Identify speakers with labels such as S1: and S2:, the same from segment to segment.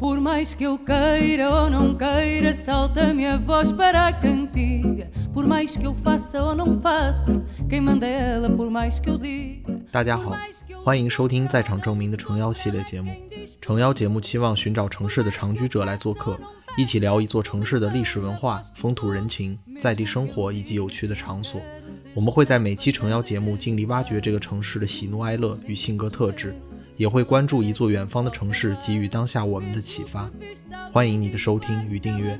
S1: Por mais que eu queira ou não queira, salta minha voz para a cantiga. Por mais que eu faça ou não faça, quem manda é ela, por mais que eu diga.
S2: 大家好，欢迎收听在场证明的诚邀系列节目。诚邀节目期望寻找城市的长居者来做客，一起聊一座城市的历史文化、风土人情、在地生活以及有趣的场所。我们会在每期诚邀节目尽力挖掘这个城市的喜怒哀乐与性格特质，也会关注一座远方的城市，给予当下我们的启发。欢迎你的收听与订阅。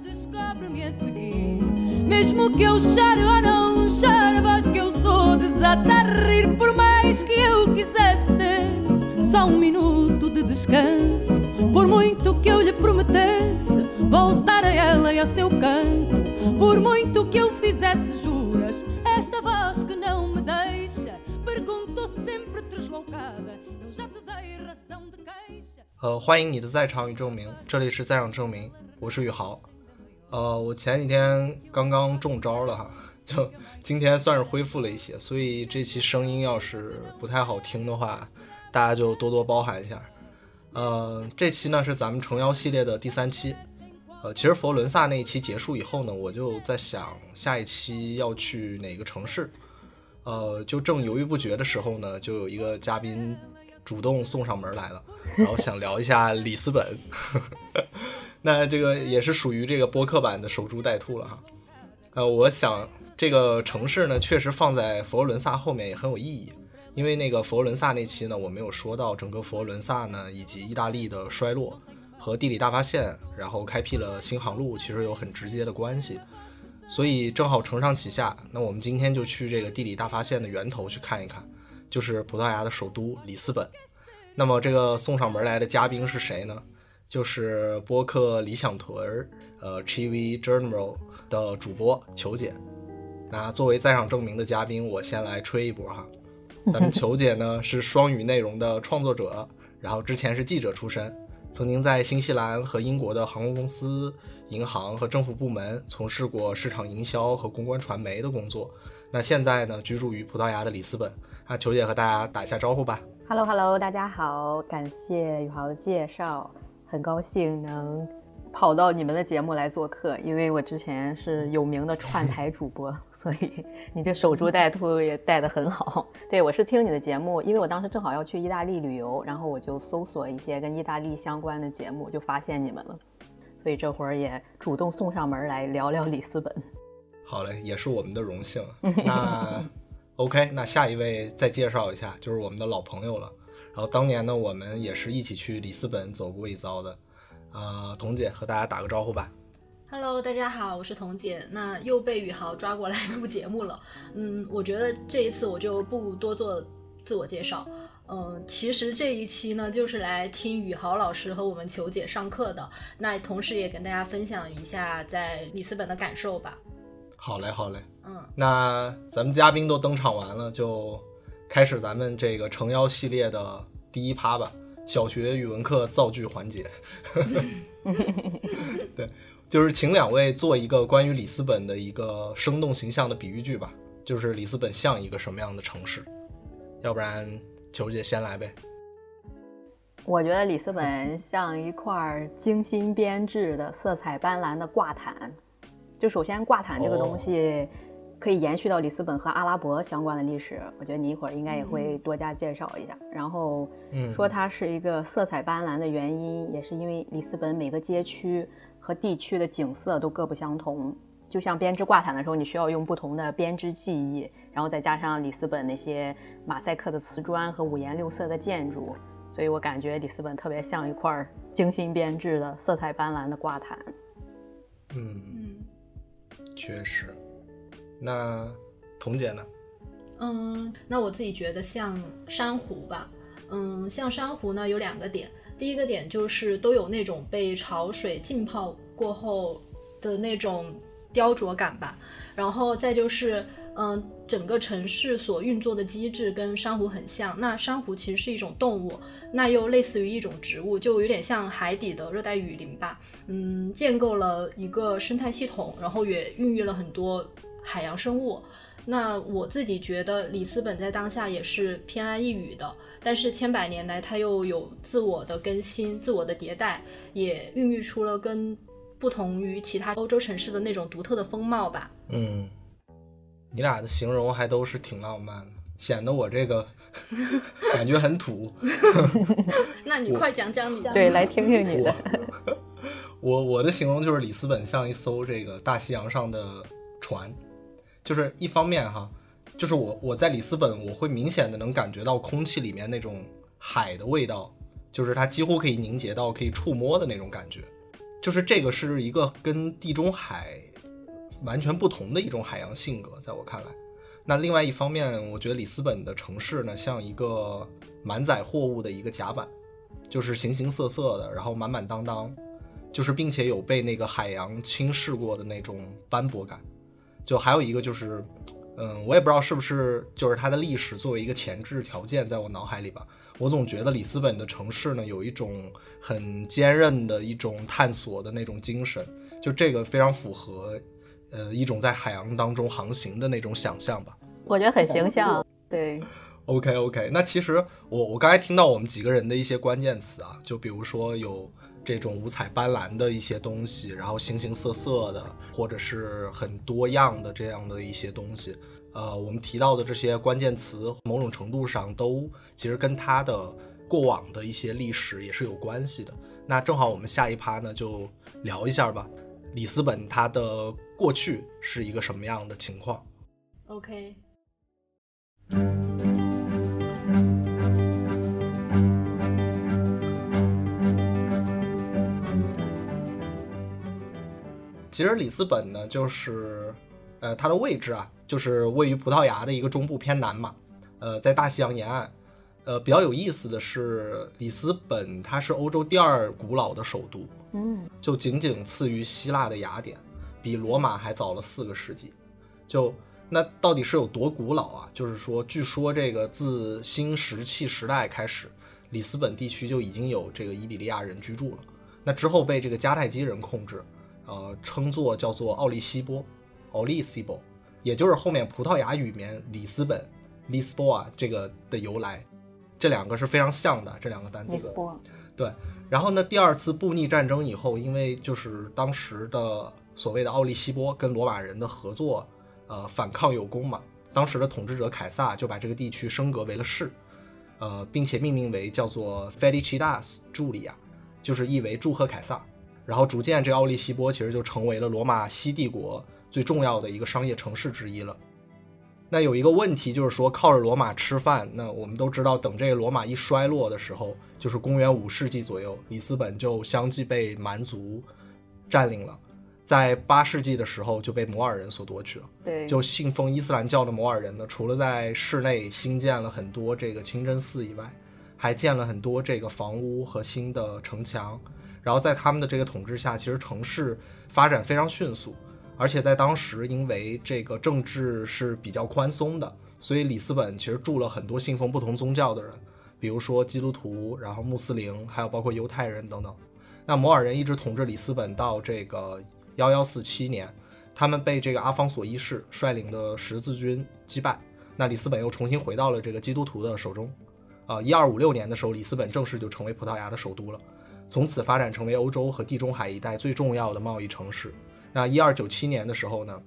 S1: Descobre-me a seguir. Mesmo que eu chore ou não chore, a voz que eu sou desata a rir. Por mais que eu quisesse ter só um minuto de descanso, por muito que eu lhe prometesse voltar a ela e ao seu canto, por muito que eu fizesse juras, esta voz que não me deixa perguntou sempre deslocada. Eu já te dei razão de queixa.
S2: 呃，欢迎你的在场与证明，这里是在场证明，我是宇豪。呃，我前几天刚刚中招了哈，就今天算是恢复了一些，所以这期声音要是不太好听的话，大家就多多包涵一下。呃，这期呢是咱们诚邀系列的第三期。呃，其实佛罗伦萨那一期结束以后呢，我就在想下一期要去哪个城市。呃，就正犹豫不决的时候呢，就有一个嘉宾主动送上门来了，然后想聊一下里斯本。那这个也是属于这个播客版的守株待兔了哈。呃，我想这个城市呢，确实放在佛罗伦萨后面也很有意义，因为那个佛罗伦萨那期呢，我没有说到整个佛罗伦萨呢以及意大利的衰落和地理大发现，然后开辟了新航路，其实有很直接的关系。所以正好承上启下，那我们今天就去这个地理大发现的源头去看一看，就是葡萄牙的首都里斯本。那么这个送上门来的嘉宾是谁呢？就是播客理想屯儿，呃，Chivi Journal 的主播球姐。那作为在场证明的嘉宾，我先来吹一波哈。咱们球姐呢是双语内容的创作者，然后之前是记者出身，曾经在新西兰和英国的航空公司、银行和政府部门从事过市场营销和公关传媒的工作。那现在呢，居住于葡萄牙的里斯本。啊，球姐和大家打一下招呼吧。
S3: Hello Hello，大家好，感谢宇豪的介绍，很高兴能跑到你们的节目来做客，因为我之前是有名的串 台主播，所以你这守株待兔也带得很好。对我是听你的节目，因为我当时正好要去意大利旅游，然后我就搜索一些跟意大利相关的节目，就发现你们了，所以这会儿也主动送上门来聊聊里斯本。
S2: 好嘞，也是我们的荣幸。那 OK，那下一位再介绍一下，就是我们的老朋友了。然后当年呢，我们也是一起去里斯本走过一遭的。啊、童姐和大家打个招呼吧。
S4: Hello，大家好，我是童姐。那又被宇豪抓过来录节目了。嗯，我觉得这一次我就不多做自我介绍。嗯，其实这一期呢，就是来听宇豪老师和我们球姐上课的。那同时也跟大家分享一下在里斯本的感受吧。
S2: 好嘞，好嘞。
S4: 嗯，
S2: 那咱们嘉宾都登场完了，就开始咱们这个诚邀系列的第一趴吧。小学语文课造句环节。对，就是请两位做一个关于里斯本的一个生动形象的比喻句吧。就是里斯本像一个什么样的城市？要不然球姐先来呗。
S3: 我觉得里斯本像一块精心编制的、色彩斑斓的挂毯。就首先，挂毯这个东西可以延续到里斯本和阿拉伯相关的历史，我觉得你一会儿应该也会多加介绍一下。然后
S2: 嗯，
S3: 说它是一个色彩斑斓的原因，也是因为里斯本每个街区和地区的景色都各不相同。就像编织挂毯的时候，你需要用不同的编织技艺，然后再加上里斯本那些马赛克的瓷砖和五颜六色的建筑，所以我感觉里斯本特别像一块精心编制的、色彩斑斓的挂毯。
S2: 嗯，
S4: 嗯
S2: 确实。那童姐呢？
S4: 嗯，那我自己觉得像珊瑚吧，嗯，像珊瑚呢有两个点，第一个点就是都有那种被潮水浸泡过后的那种雕琢感吧。然后再就是，嗯、整个城市所运作的机制跟珊瑚很像。那珊瑚其实是一种动物，那又类似于一种植物，就有点像海底的热带雨林吧。嗯，建构了一个生态系统，然后也孕育了很多海洋生物。那我自己觉得里斯本在当下也是偏安一隅的，但是千百年来它又有自我的更新、自我的迭代，也孕育出了跟不同于其他欧洲城市的那种独特的风貌吧。
S2: 嗯，你俩的形容还都是挺浪漫的，显得我这个 感觉很土。
S4: 那你快讲讲你的。
S3: 对，来听听你的。
S2: 我我的形容就是里斯本像一艘这个大西洋上的船，就是一方面哈，就是我我在里斯本，我会明显的能感觉到空气里面那种海的味道，就是它几乎可以凝结到可以触摸的那种感觉，就是这个是一个跟地中海完全不同的一种海洋性格，在我看来。那另外一方面，我觉得里斯本的城市呢，像一个满载货物的一个甲板，就是形形色色的，然后满满当当，就是并且有被那个海洋侵蚀过的那种斑驳感。就还有一个就是，嗯，我也不知道是不是就是它的历史作为一个前置条件，在我脑海里吧，我总觉得里斯本的城市呢有一种很坚韧的一种探索的那种精神，就这个非常符合，呃，一种在海洋当中航行的那种想象吧。
S3: 我觉得很形象。对
S2: ，OK OK，那其实我我刚才听到我们几个人的一些关键词啊，就比如说有这种五彩斑斓的一些东西，然后形形色色的，或者是很多样的这样的一些东西。呃，我们提到的这些关键词，某种程度上都其实跟它的过往的一些历史也是有关系的。那正好我们下一趴呢就聊一下吧，里斯本它的过去是一个什么样的情况
S4: ？OK，
S2: 其实里斯本呢，就是呃它的位置啊，就是位于葡萄牙的一个中部偏南嘛，呃，在大西洋沿岸。呃，比较有意思的是，里斯本它是欧洲第二古老的首都，
S3: 嗯，
S2: 就仅仅次于希腊的雅典，比罗马还早了四个世纪。就那到底是有多古老啊？就是说，据说这个自新石器时代开始，里斯本地区就已经有这个伊比利亚人居住了。那之后被这个迦太基人控制，呃，称作叫做奥利西波 o l i s i b o 也就是后面葡萄牙语里面里斯本 Lisboa 这个的由来。这两个是非常像的，这两个单词。
S3: 里斯波，
S2: 对，然后呢，第二次布匿战争以后，因为就是当时的所谓的奥利西波跟罗马人的合作，呃，反抗有功嘛，当时的统治者凯撒就把这个地区升格为了市，呃，并且命名为叫做 Felicitas 助理亚，就是意为祝贺凯撒。然后逐渐，这奥利西波其实就成为了罗马西帝国最重要的一个商业城市之一了。那有一个问题就是说，靠着罗马吃饭，那我们都知道，等这个罗马一衰落的时候，就是公元五世纪左右，里斯本就相继被蛮族占领了，在八世纪的时候就被摩尔人所夺取了。
S3: 对，
S2: 就信奉伊斯兰教的摩尔人呢，除了在市内新建了很多这个清真寺以外，还建了很多这个房屋和新的城墙。然后在他们的这个统治下，其实城市发展非常迅速，而且在当时因为这个政治是比较宽松的，所以里斯本其实住了很多信奉不同宗教的人，比如说基督徒，然后穆斯林，还有包括犹太人等等。那摩尔人一直统治里斯本到这个幺幺四七年。他们被这个阿方索一世率领的十字军击败，那里斯本又重新回到了这个基督徒的手中。啊、1一二五六年的时候，里斯本正式就成为葡萄牙的首都了，从此发展成为欧洲和地中海一带最重要的贸易城市。那一二九七年的时候呢，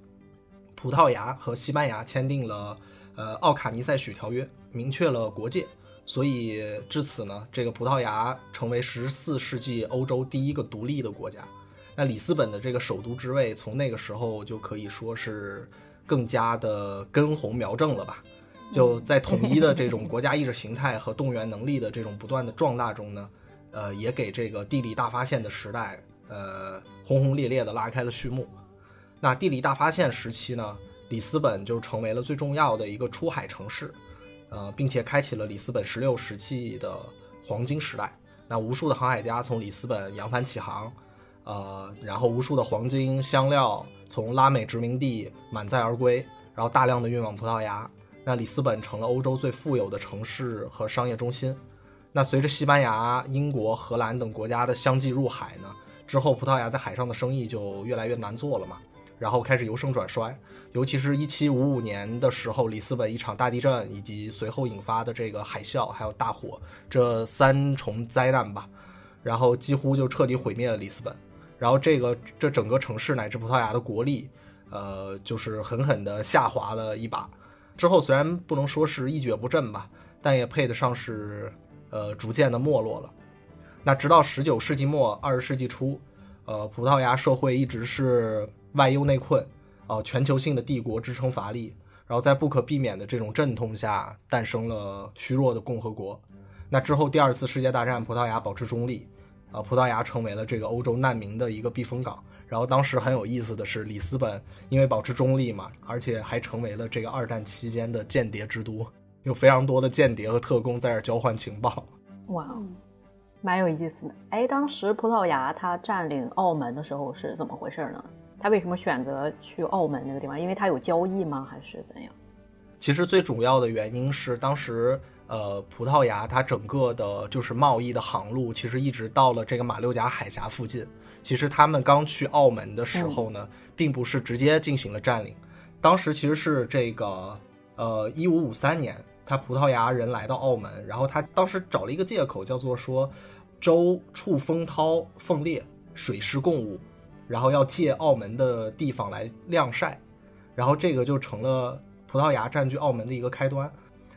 S2: 葡萄牙和西班牙签订了呃奥卡尼塞许条约，明确了国界。所以至此呢，这个葡萄牙成为十四世纪欧洲第一个独立的国家。那里斯本的这个首都之位，从那个时候就可以说是更加的根红苗正了吧？就在统一的这种国家意识形态和动员能力的这种不断的壮大中呢，呃，也给这个地理大发现的时代，呃，轰轰烈烈的拉开了序幕。那地理大发现时期呢，里斯本就成为了最重要的一个出海城市，呃，并且开启了里斯本十六世纪的黄金时代。那无数的航海家从里斯本扬帆起航。呃，然后无数的黄金香料从拉美殖民地满载而归，然后大量的运往葡萄牙。那里斯本成了欧洲最富有的城市和商业中心。那随着西班牙、英国、荷兰等国家的相继入海呢，之后葡萄牙在海上的生意就越来越难做了嘛，然后开始由盛转衰。尤其是一七五五年的时候，里斯本一场大地震以及随后引发的这个海啸还有大火这三重灾难吧，然后几乎就彻底毁灭了里斯本。然后这个这整个城市乃至葡萄牙的国力，呃，就是狠狠的下滑了一把。之后虽然不能说是一蹶不振吧，但也配得上是，呃，逐渐的没落了。那直到十九世纪末二十世纪初，呃，葡萄牙社会一直是外忧内困，啊，全球性的帝国支撑乏力，然后在不可避免的这种阵痛下，诞生了虚弱的共和国。那之后第二次世界大战，葡萄牙保持中立，啊，葡萄牙成为了这个欧洲难民的一个避风港。然后当时很有意思的是，里斯本因为保持中立嘛，而且还成为了这个二战期间的间谍之都，有非常多的间谍和特工在这交换情报。
S3: 哇，蛮有意思的。哎，当时葡萄牙它占领澳门的时候是怎么回事呢？他为什么选择去澳门那个地方？因为它有交易吗？还是怎样？
S2: 其实最主要的原因是当时。呃，葡萄牙它整个的就是贸易的航路，其实一直到了这个马六甲海峡附近。其实他们刚去澳门的时候呢，并不是直接进行了占领，当时其实是这个呃一五五三年，他葡萄牙人来到澳门，然后他当时找了一个借口，叫做说舟处风涛凤裂，水师共舞，然后要借澳门的地方来晾晒，然后这个就成了葡萄牙占据澳门的一个开端，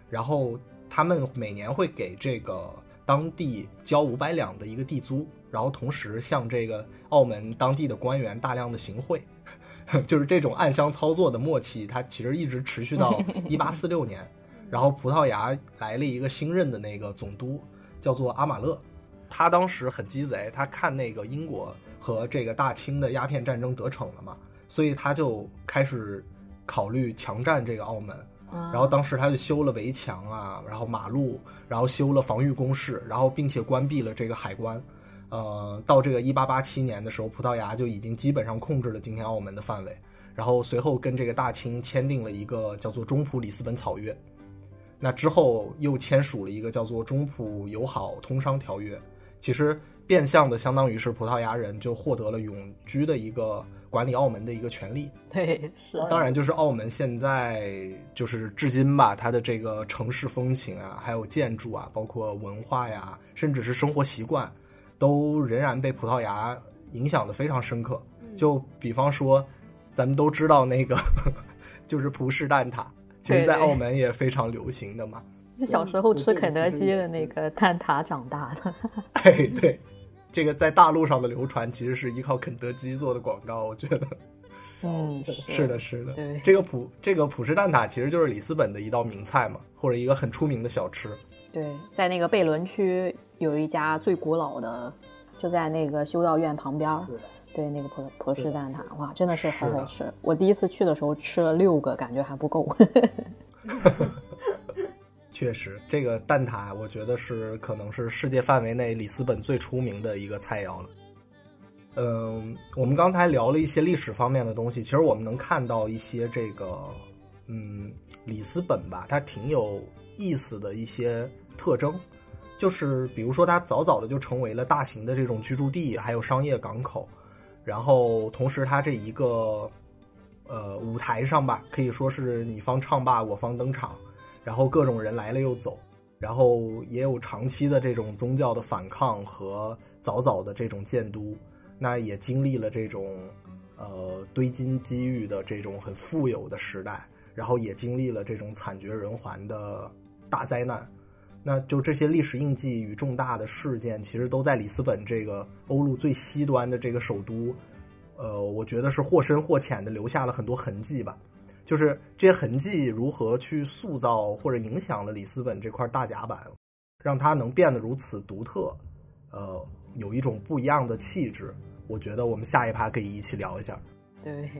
S2: 然后。他们每年会给这个当地交五百两的一个地租，然后同时向这个澳门当地的官员大量的行贿，就是这种暗箱操作的默契，它其实一直持续到 一八四六年，然后葡萄牙来了一个新任的那个总督，叫做阿马勒，他当时很鸡贼，他看那个英国和这个大清的鸦片战争得逞了嘛，所以他就开始考虑强占这个澳门。然后当时他就修了围墙啊，然后马路，然后修了防御工事，然后并且关闭了这个海关。呃，到这个一八八七年的时候，葡萄牙就已经基本上控制了今天澳门的范围。然后随后跟这个大清签订了一个叫做《中葡里斯本草约》，那之后又签署了一个叫做《中葡友好通商条约》。其实变相的相当于是葡萄牙人就获得了永居的一个。管理澳门的一个权利，
S3: 对，是。
S2: 当然，就是澳门现在就是至今吧，它的这个城市风情啊，还有建筑啊，包括文化呀，甚至是生活习惯，都仍然被葡萄牙影响的非常深刻。就比方说，咱们都知道那个 就是葡式蛋挞，其实在澳门也非常流行的嘛。
S3: 就小时候吃肯德基的那个蛋挞长大的。
S2: 哎，对。这个在大陆上的流传其实是依靠肯德基做的广告，我觉得，
S3: 嗯，
S2: 是的，是的，
S3: 对，
S2: 这个普这个普式蛋挞其实就是里斯本的一道名菜嘛，或者一个很出名的小吃。
S3: 对，在那个贝伦区有一家最古老的，就在那个修道院旁边，对，那个葡葡式蛋挞，哇，真的是好好吃。我第一次去的时候吃了六个，感觉还不够。
S2: 确实，这个蛋挞我觉得是可能是世界范围内里斯本最出名的一个菜肴了。嗯，我们刚才聊了一些历史方面的东西，其实我们能看到一些这个，嗯，里斯本吧，它挺有意思的一些特征，就是比如说它早早的就成为了大型的这种居住地，还有商业港口，然后同时它这一个呃舞台上吧，可以说是你方唱罢我方登场。然后各种人来了又走，然后也有长期的这种宗教的反抗和早早的这种建都，那也经历了这种呃堆金积玉的这种很富有的时代，然后也经历了这种惨绝人寰的大灾难，那就这些历史印记与重大的事件，其实都在里斯本这个欧陆最西端的这个首都，呃，我觉得是或深或浅的留下了很多痕迹吧。就是这些痕迹如何去塑造或者影响了里斯本这块大甲板，让它能变得如此独特，呃，有一种不一样的气质。我觉得我们下一趴可以一起聊一下。
S3: 对。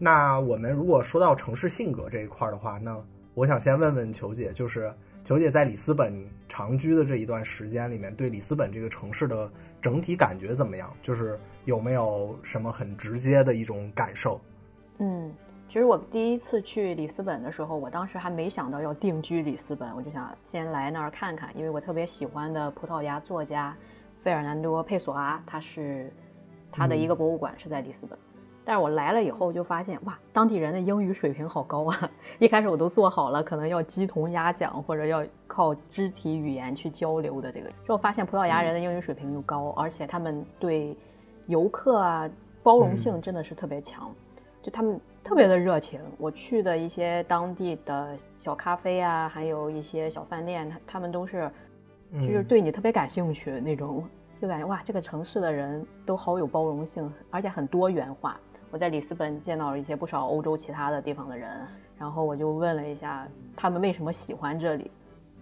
S2: 那我们如果说到城市性格这一块的话，那我想先问问球姐，就是。球姐在里斯本长居的这一段时间里面，对里斯本这个城市的整体感觉怎么样？就是有没有什么很直接的一种感受？
S3: 嗯，其实我第一次去里斯本的时候，我当时还没想到要定居里斯本，我就想先来那儿看看，因为我特别喜欢的葡萄牙作家费尔南多·佩索阿，他是他的一个博物馆是在里斯本。但是我来了以后就发现，哇，当地人的英语水平好高啊！一开始我都做好了可能要鸡同鸭讲或者要靠肢体语言去交流的这个，就我发现葡萄牙人的英语水平又高，而且他们对游客啊包容性真的是特别强，就他们特别的热情。我去的一些当地的小咖啡啊，还有一些小饭店，他他们都是就是对你特别感兴趣那种，就感觉哇，这个城市的人都好有包容性，而且很多元化。我在里斯本见到了一些不少欧洲其他的地方的人，然后我就问了一下他们为什么喜欢这里。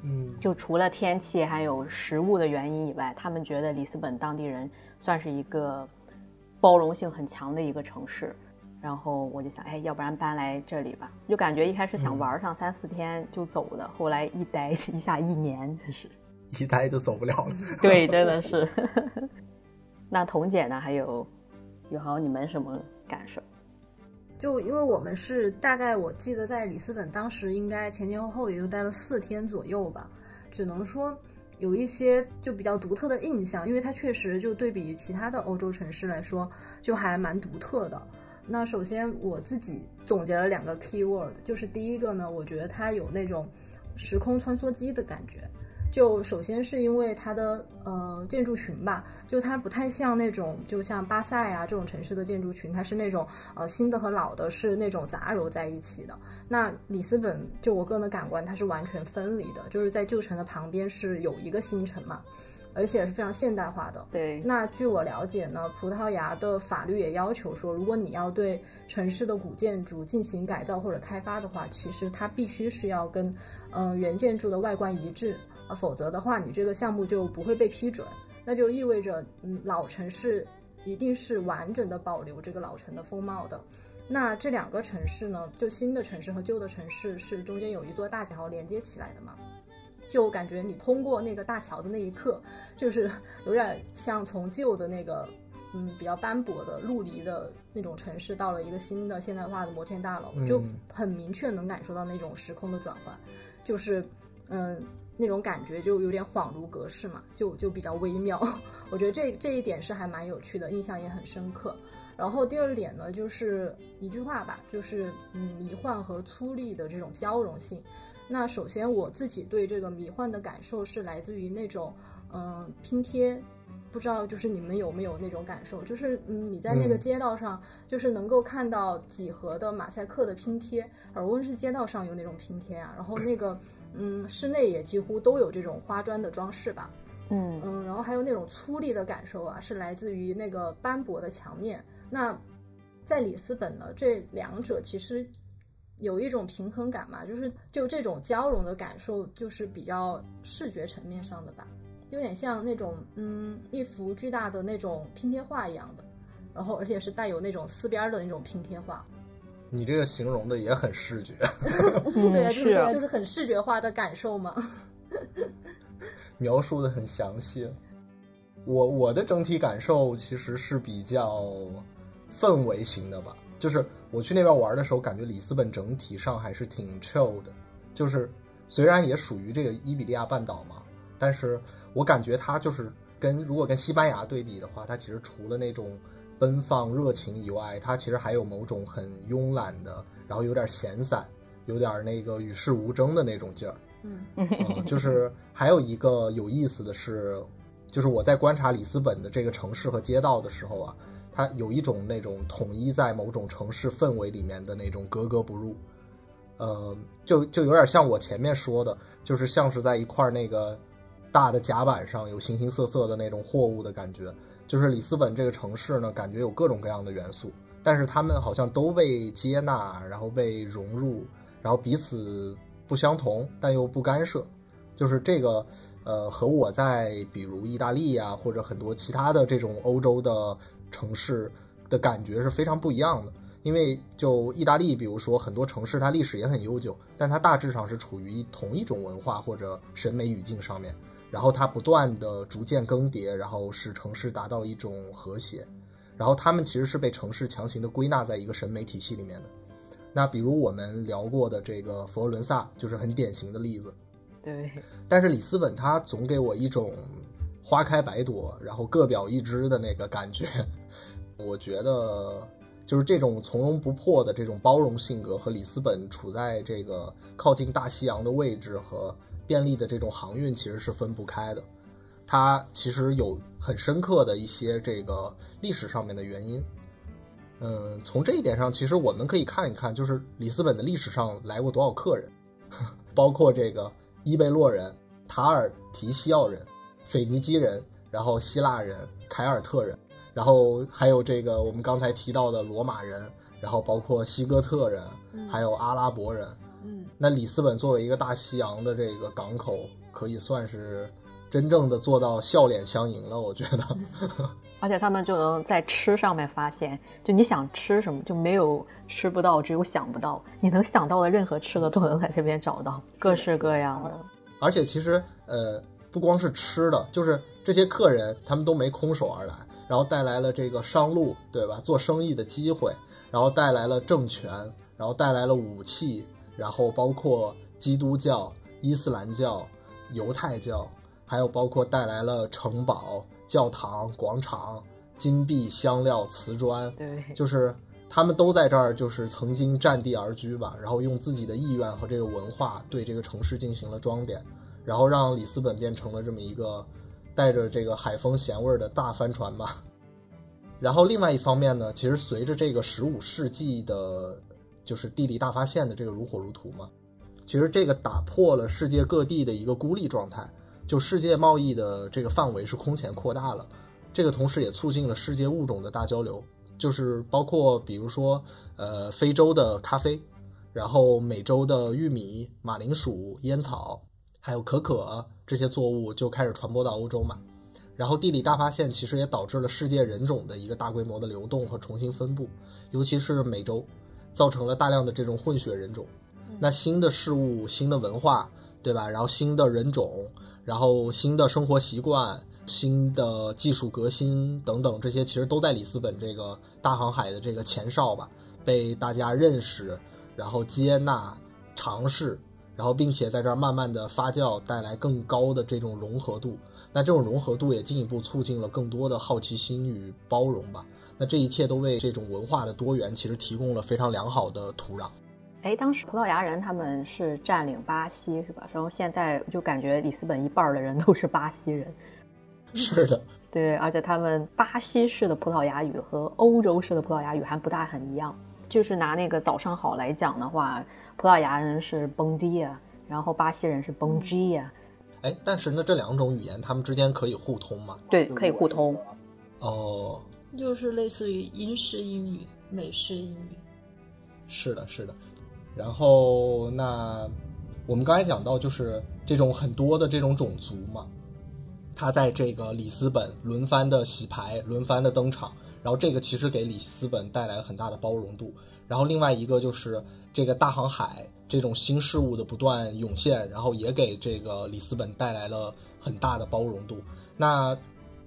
S2: 嗯，
S3: 就除了天气还有食物的原因以外，他们觉得里斯本当地人算是一个包容性很强的一个城市。然后我就想，哎，要不然搬来这里吧？就感觉一开始想玩上三四天就走的，后来一待 一下一年，真是
S2: 一待就走不了了。
S3: 对，真的是。那彤姐呢？还有宇豪，你们什么？感受，
S4: 就因为我们是大概我记得在里斯本当时应该前前后后也就待了四天左右吧，只能说有一些就比较独特的印象，因为它确实就对比其他的欧洲城市来说就还蛮独特的。那首先我自己总结了两个 key word，就是第一个呢，我觉得它有那种时空穿梭机的感觉。就首先是因为它的呃建筑群吧，就它不太像那种就像巴塞啊这种城市的建筑群，它是那种呃新的和老的是那种杂糅在一起的。那里斯本就我个人的感官，它是完全分离的，就是在旧城的旁边是有一个新城嘛，而且是非常现代化的。
S3: 对。
S4: 那据我了解呢，葡萄牙的法律也要求说，如果你要对城市的古建筑进行改造或者开发的话，其实它必须是要跟嗯原建筑的外观一致。啊，否则的话，你这个项目就不会被批准。那就意味着，嗯，老城市一定是完整的保留这个老城的风貌的。那这两个城市呢，就新的城市和旧的城市是中间有一座大桥连接起来的嘛？就感觉你通过那个大桥的那一刻，就是 有点像从旧的那个，嗯，比较斑驳的陆离的那种城市，到了一个新的现代化的摩天大楼，就很明确能感受到那种时空的转换，就是，嗯。那种感觉就有点恍如隔世嘛，就就比较微妙。我觉得这这一点是还蛮有趣的，印象也很深刻。然后第二点呢，就是一句话吧，就是嗯，迷幻和粗粝的这种交融性。那首先我自己对这个迷幻的感受是来自于那种嗯拼贴。不知道就是你们有没有那种感受，就是嗯，你在那个街道上，就是能够看到几何的马赛克的拼贴，而温是街道上有那种拼贴啊，然后那个嗯，室内也几乎都有这种花砖的装饰吧，
S3: 嗯
S4: 嗯，然后还有那种粗粝的感受啊，是来自于那个斑驳的墙面。那在里斯本呢，这两者其实有一种平衡感嘛，就是就这种交融的感受，就是比较视觉层面上的吧。有点像那种，嗯，一幅巨大的那种拼贴画一样的，然后而且是带有那种四边的那种拼贴画。
S2: 你这个形容的也很视觉，
S4: 对啊，就是就是很视觉化的感受嘛。
S2: 描述的很详细。我我的整体感受其实是比较氛围型的吧，就是我去那边玩的时候，感觉里斯本整体上还是挺 chill 的，就是虽然也属于这个伊比利亚半岛嘛。但是我感觉它就是跟如果跟西班牙对比的话，它其实除了那种奔放热情以外，它其实还有某种很慵懒的，然后有点闲散，有点那个与世无争的那种劲儿。
S4: 嗯，
S2: 就是还有一个有意思的是，就是我在观察里斯本的这个城市和街道的时候啊，它有一种那种统一在某种城市氛围里面的那种格格不入。呃，就就有点像我前面说的，就是像是在一块那个。大的甲板上有形形色色的那种货物的感觉，就是里斯本这个城市呢，感觉有各种各样的元素，但是他们好像都被接纳，然后被融入，然后彼此不相同，但又不干涉。就是这个，呃，和我在比如意大利啊，或者很多其他的这种欧洲的城市的感觉是非常不一样的。因为就意大利，比如说很多城市，它历史也很悠久，但它大致上是处于同一种文化或者审美语境上面，然后它不断的逐渐更迭，然后使城市达到一种和谐，然后他们其实是被城市强行的归纳在一个审美体系里面的。那比如我们聊过的这个佛罗伦萨，就是很典型的例子。
S3: 对，
S2: 但是里斯本它总给我一种花开百朵，然后各表一枝的那个感觉。我觉得就是这种从容不迫的这种包容性格和里斯本处在这个靠近大西洋的位置和便利的这种航运其实是分不开的。它其实有很深刻的一些这个历史上面的原因。嗯，从这一点上，其实我们可以看一看，就是里斯本的历史上来过多少客人，包括这个伊贝洛人、塔尔提西奥人、腓尼基人，然后希腊人、凯尔特人，然后还有这个我们刚才提到的罗马人，然后包括西哥特人，还有阿拉伯人。
S4: 嗯，
S2: 那里斯本作为一个大西洋的这个港口，可以算是真正的做到笑脸相迎了，我觉得。
S3: 而且他们就能在吃上面发现，就你想吃什么，就没有吃不到，只有想不到。你能想到的任何吃的都能在这边找到，各式各样的。
S2: 而且其实呃，不光是吃的，就是这些客人他们都没空手而来，然后带来了这个商路，对吧？做生意的机会，然后带来了政权，然后带来了武器，然后包括基督教、伊斯兰教、犹太教，还有包括带来了城堡。教堂、广场、金币、香料、瓷砖，
S3: 对，
S2: 就是他们都在这儿，就是曾经占地而居吧，然后用自己的意愿和这个文化对这个城市进行了装点，然后让里斯本变成了这么一个带着这个海风咸味儿的大帆船吧。然后另外一方面呢，其实随着这个十五世纪的，就是地理大发现的这个如火如荼嘛，其实这个打破了世界各地的一个孤立状态。就世界贸易的这个范围是空前扩大了，这个同时也促进了世界物种的大交流，就是包括比如说，呃，非洲的咖啡，然后美洲的玉米、马铃薯、烟草，还有可可这些作物就开始传播到欧洲嘛。然后地理大发现其实也导致了世界人种的一个大规模的流动和重新分布，尤其是美洲，造成了大量的这种混血人种。那新的事物、新的文化，对吧？然后新的人种。然后新的生活习惯、新的技术革新等等，这些其实都在里斯本这个大航海的这个前哨吧，被大家认识，然后接纳、尝试，然后并且在这儿慢慢的发酵，带来更高的这种融合度。那这种融合度也进一步促进了更多的好奇心与包容吧。那这一切都为这种文化的多元其实提供了非常良好的土壤。
S3: 哎，当时葡萄牙人他们是占领巴西是吧？然后现在就感觉里斯本一半的人都是巴西人。
S2: 是的，
S3: 对，而且他们巴西式的葡萄牙语和欧洲式的葡萄牙语还不大很一样。就是拿那个早上好来讲的话，葡萄牙人是 Bom dia，然后巴西人是 Bom dia。
S2: 哎，但是呢这两种语言他们之间可以互通吗？
S3: 对，可以互通。
S2: 哦，
S4: 就是类似于英式英语、美式英语。
S2: 是的，是的。然后，那我们刚才讲到，就是这种很多的这种种族嘛，他在这个里斯本轮番的洗牌，轮番的登场，然后这个其实给里斯本带来了很大的包容度。然后另外一个就是这个大航海这种新事物的不断涌现，然后也给这个里斯本带来了很大的包容度。那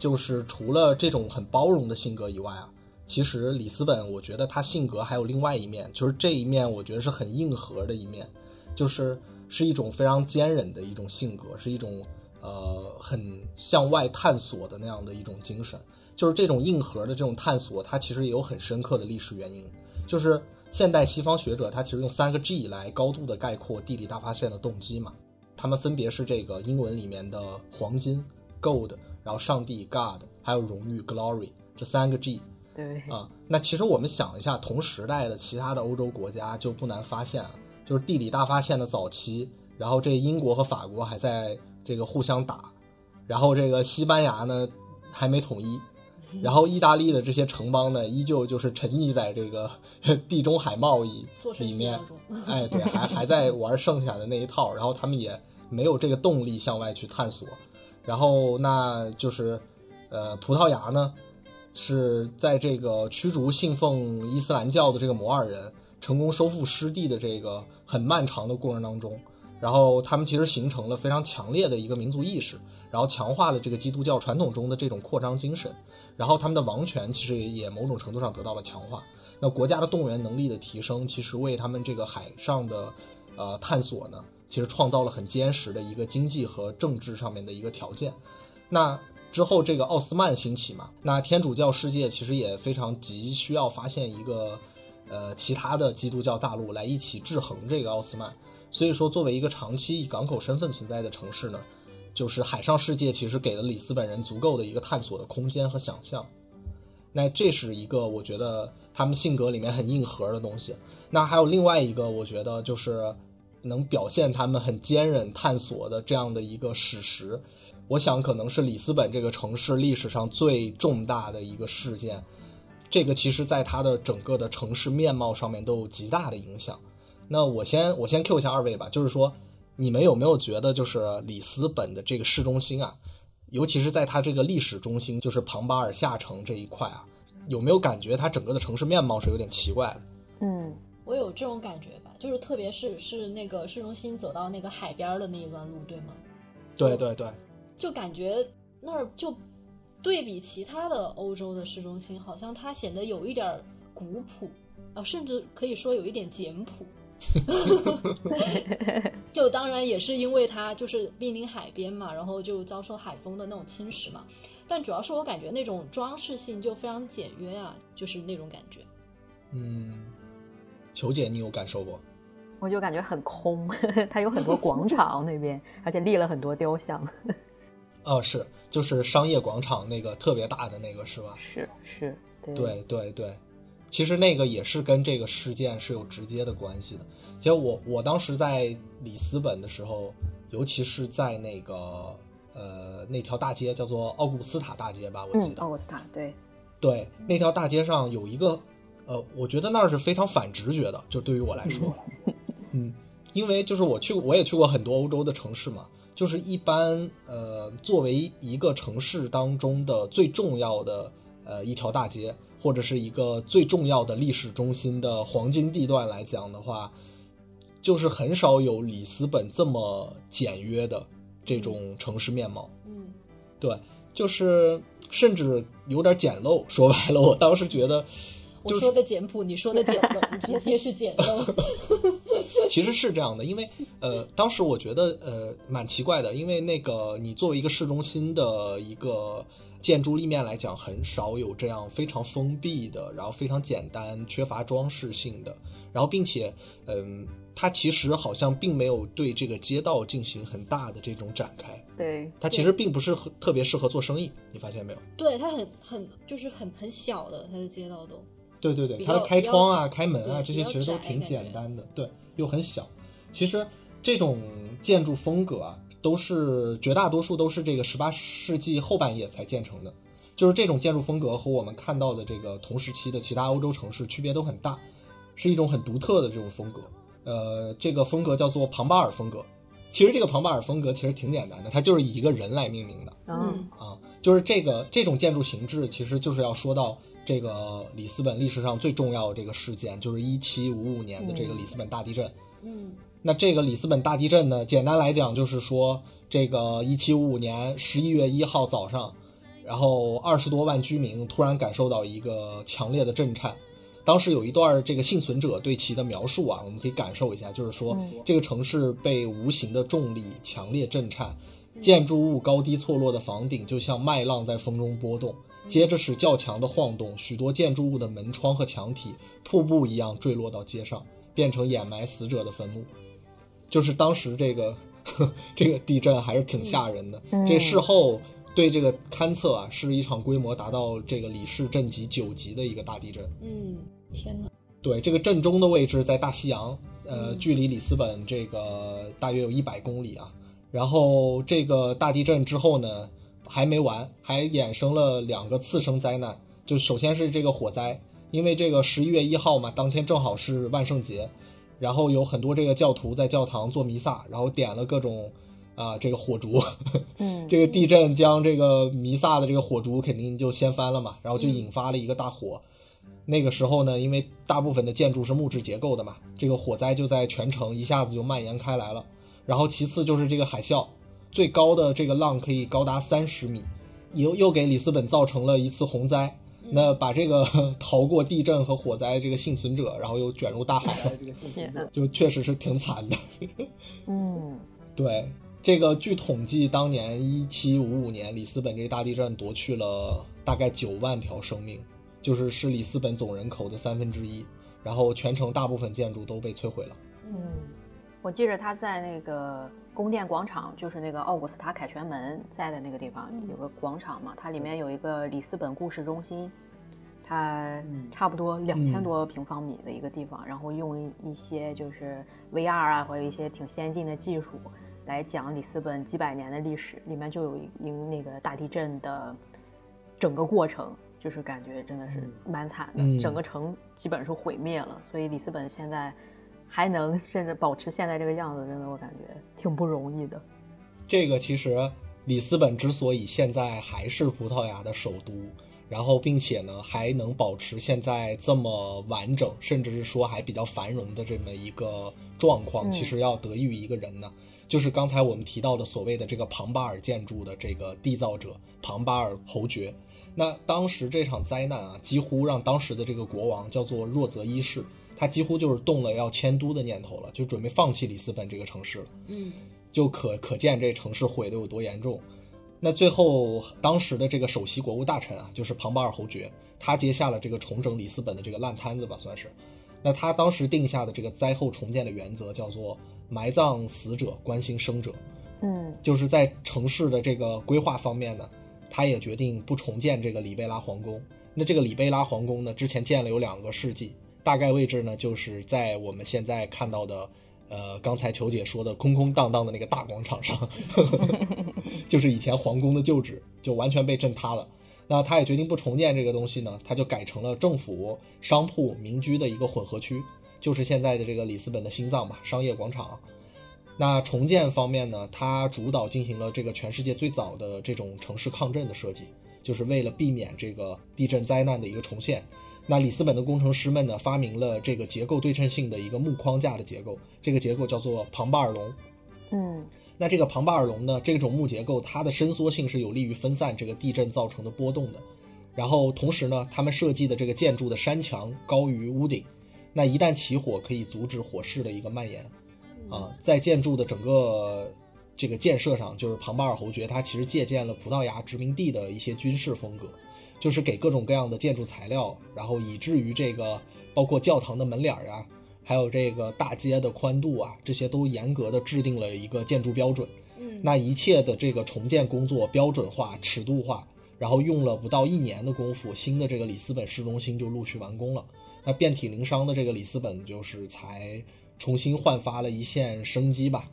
S2: 就是除了这种很包容的性格以外啊。其实里斯本，我觉得他性格还有另外一面，就是这一面，我觉得是很硬核的一面，就是是一种非常坚韧的一种性格，是一种呃很向外探索的那样的一种精神。就是这种硬核的这种探索，它其实也有很深刻的历史原因。就是现代西方学者，他其实用三个 G 来高度的概括地理大发现的动机嘛，他们分别是这个英文里面的黄金 Gold，然后上帝 God，还有荣誉 Glory 这三个 G。
S3: 对
S2: 啊，那其实我们想一下，同时代的其他的欧洲国家就不难发现，就是地理大发现的早期，然后这英国和法国还在这个互相打，然后这个西班牙呢还没统一，然后意大利的这些城邦呢依旧就是沉溺在这个 地中海贸易里面，哎，对，还还在玩剩下的那一套，然后他们也没有这个动力向外去探索，然后那就是呃葡萄牙呢。是在这个驱逐信奉伊斯兰教的这个摩尔人，成功收复失地的这个很漫长的过程当中，然后他们其实形成了非常强烈的一个民族意识，然后强化了这个基督教传统中的这种扩张精神，然后他们的王权其实也某种程度上得到了强化。那国家的动员能力的提升，其实为他们这个海上的呃探索呢，其实创造了很坚实的一个经济和政治上面的一个条件。那之后，这个奥斯曼兴起嘛，那天主教世界其实也非常急需要发现一个，呃，其他的基督教大陆来一起制衡这个奥斯曼。所以说，作为一个长期以港口身份存在的城市呢，就是海上世界其实给了里斯本人足够的一个探索的空间和想象。那这是一个我觉得他们性格里面很硬核的东西。那还有另外一个，我觉得就是能表现他们很坚韧探索的这样的一个史实。我想可能是里斯本这个城市历史上最重大的一个事件，这个其实在它的整个的城市面貌上面都有极大的影响。那我先我先 Q 一下二位吧，就是说你们有没有觉得就是里斯本的这个市中心啊，尤其是在它这个历史中心，就是庞巴尔下城这一块啊，有没有感觉它整个的城市面貌是有点奇怪的？
S3: 嗯，
S4: 我有这种感觉吧，就是特别是是那个市中心走到那个海边的那一段路，对吗？
S2: 对对对。
S4: 就感觉那儿就对比其他的欧洲的市中心，好像它显得有一点古朴啊，甚至可以说有一点简朴。就当然也是因为它就是濒临海边嘛，然后就遭受海风的那种侵蚀嘛。但主要是我感觉那种装饰性就非常简约啊，就是那种感觉。
S2: 嗯，球姐，你有感受过？
S3: 我就感觉很空，它有很多广场那边，而且立了很多雕像。
S2: 哦，是，就是商业广场那个特别大的那个，是吧？
S3: 是是，
S2: 对对对，其实那个也是跟这个事件是有直接的关系的。其实我我当时在里斯本的时候，尤其是在那个呃那条大街叫做奥古斯塔大街吧，我记得。
S3: 奥古斯塔，对
S2: 对，那条大街上有一个呃，我觉得那儿是非常反直觉的，就对于我来说，嗯，因为就是我去我也去过很多欧洲的城市嘛。就是一般，呃，作为一个城市当中的最重要的呃一条大街，或者是一个最重要的历史中心的黄金地段来讲的话，就是很少有里斯本这么简约的这种城市面貌。
S4: 嗯，
S2: 对，就是甚至有点简陋。说白了，我当时觉得。
S4: 我说的简朴，你说的简陋，直接是简陋。
S2: 其实是这样的，因为呃，当时我觉得呃蛮奇怪的，因为那个你作为一个市中心的一个建筑立面来讲，很少有这样非常封闭的，然后非常简单、缺乏装饰性的，然后并且嗯，它其实好像并没有对这个街道进行很大的这种展开。
S3: 对，
S2: 它其实并不是特别适合做生意，你发现没有？
S4: 对，它很很就是很很小的，它的街道都。
S2: 对对对，它的开窗啊、开门啊这些其实都挺简单的，对，又很小。其实这种建筑风格啊，都是绝大多数都是这个十八世纪后半叶才建成的。就是这种建筑风格和我们看到的这个同时期的其他欧洲城市区别都很大，是一种很独特的这种风格。呃，这个风格叫做庞巴尔风格。其实这个庞巴尔风格其实挺简单的，它就是以一个人来命名的。
S3: 嗯
S2: 啊，就是这个这种建筑形制，其实就是要说到。这个里斯本历史上最重要的这个事件，就是一七五五年的这个里斯本大地震。
S4: 嗯，
S2: 那这个里斯本大地震呢，简单来讲就是说，这个一七五五年十一月一号早上，然后二十多万居民突然感受到一个强烈的震颤。当时有一段这个幸存者对其的描述啊，我们可以感受一下，就是说这个城市被无形的重力强烈震颤，建筑物高低错落的房顶就像麦浪在风中波动。接着是较强的晃动，许多建筑物的门窗和墙体瀑布一样坠落到街上，变成掩埋死者的坟墓。就是当时这个 这个地震还是挺吓人的。这事后对这个勘测啊，是一场规模达到这个里氏震级九级的一个大地震。
S4: 嗯，天哪！
S2: 对，这个震中的位置在大西洋，呃，距离里斯本这个大约有一百公里啊。然后这个大地震之后呢？还没完，还衍生了两个次生灾难。就首先是这个火灾，因为这个十一月一号嘛，当天正好是万圣节，然后有很多这个教徒在教堂做弥撒，然后点了各种啊，这个火烛，
S3: 嗯，
S2: 这个地震将这个弥撒的这个火烛肯定就掀翻了嘛，然后就引发了一个大火。那个时候呢，因为大部分的建筑是木质结构的嘛，这个火灾就在全城一下子就蔓延开来了。然后其次就是这个海啸，最高的这个浪可以高达三十米，又又给里斯本造成了一次洪灾。那把这个 逃过地震和火灾这个幸存者，然后又卷入大海了，就确实是挺惨的。
S3: 嗯，
S2: 对，这个据统计，当年一七五五年里斯本这个大地震夺去了大概九万条生命，就是是里斯本总人口的三分之一，然后全城大部分建筑都被摧毁了。
S3: 嗯，我记着他在那个宫殿广场，就是那个奥古斯塔凯旋门在的那个地方有个广场嘛，它里面有一个里斯本故事中心，它差不多两千多平方米的一个地方，然后用一些就是 VR 啊，或者一些挺先进的技术来讲里斯本几百年的历史，里面就有一那个大地震的整个过程，就是感觉真的是蛮惨的，
S2: 嗯
S3: 整个城基本是毁灭了，所以里斯本现在。还能甚至保持现在这个样子，真的我感觉挺不容易的。
S2: 这个其实里斯本之所以现在还是葡萄牙的首都，然后并且呢还能保持现在这么完整，甚至是说还比较繁荣的这么一个状况，
S3: 嗯
S2: 其实要得益于一个人呢，就是刚才我们提到的所谓的这个庞巴尔建筑的这个缔造者庞巴尔侯爵。那当时这场灾难啊，几乎让当时的这个国王叫做若泽一世，他几乎就是动了要迁都的念头了，就准备放弃里斯本这个城市了。
S4: 嗯
S2: 就可可见这城市毁的有多严重。那最后，当时的这个首席国务大臣啊，就是庞巴尔侯爵，他接下了这个重整里斯本的这个烂摊子吧，算是。那他当时定下的这个灾后重建的原则叫做埋葬死者，关心生者，
S3: 嗯
S2: 就是在城市的这个规划方面呢，他也决定不重建这个里贝拉皇宫。那这个里贝拉皇宫呢，之前建了有两个世纪，大概位置呢就是在我们现在看到的，呃，刚才球姐说的空空荡荡的那个大广场上，就是以前皇宫的旧址，就完全被震塌了。那他也决定不重建这个东西呢，他就改成了政府、商铺、民居的一个混合区，就是现在的这个里斯本的心脏吧，商业广场。那重建方面呢，他主导进行了这个全世界最早的这种城市抗震的设计，就是为了避免这个地震灾难的一个重现。那里斯本的工程师们呢，发明了这个结构对称性的一个木框架的结构，这个结构叫做庞巴尔龙。
S3: 嗯
S2: 那这个庞巴尔龙呢，这种木结构它的伸缩性是有利于分散这个地震造成的波动的。然后同时呢，他们设计的这个建筑的山墙高于屋顶，那一旦起火可以阻止火势的一个蔓延。啊，在建筑的整个这个建设上，就是庞巴尔侯爵他其实借鉴了葡萄牙殖民地的一些军事风格，就是给各种各样的建筑材料，然后以至于这个包括教堂的门脸儿啊，还有这个大街的宽度啊，这些都严格的制定了一个建筑标准。
S4: 嗯，
S2: 那一切的这个重建工作标准化、尺度化，然后用了不到一年的功夫，新的这个里斯本市中心就陆续完工了。那遍体鳞伤的这个里斯本，就是才重新焕发了一线生机吧。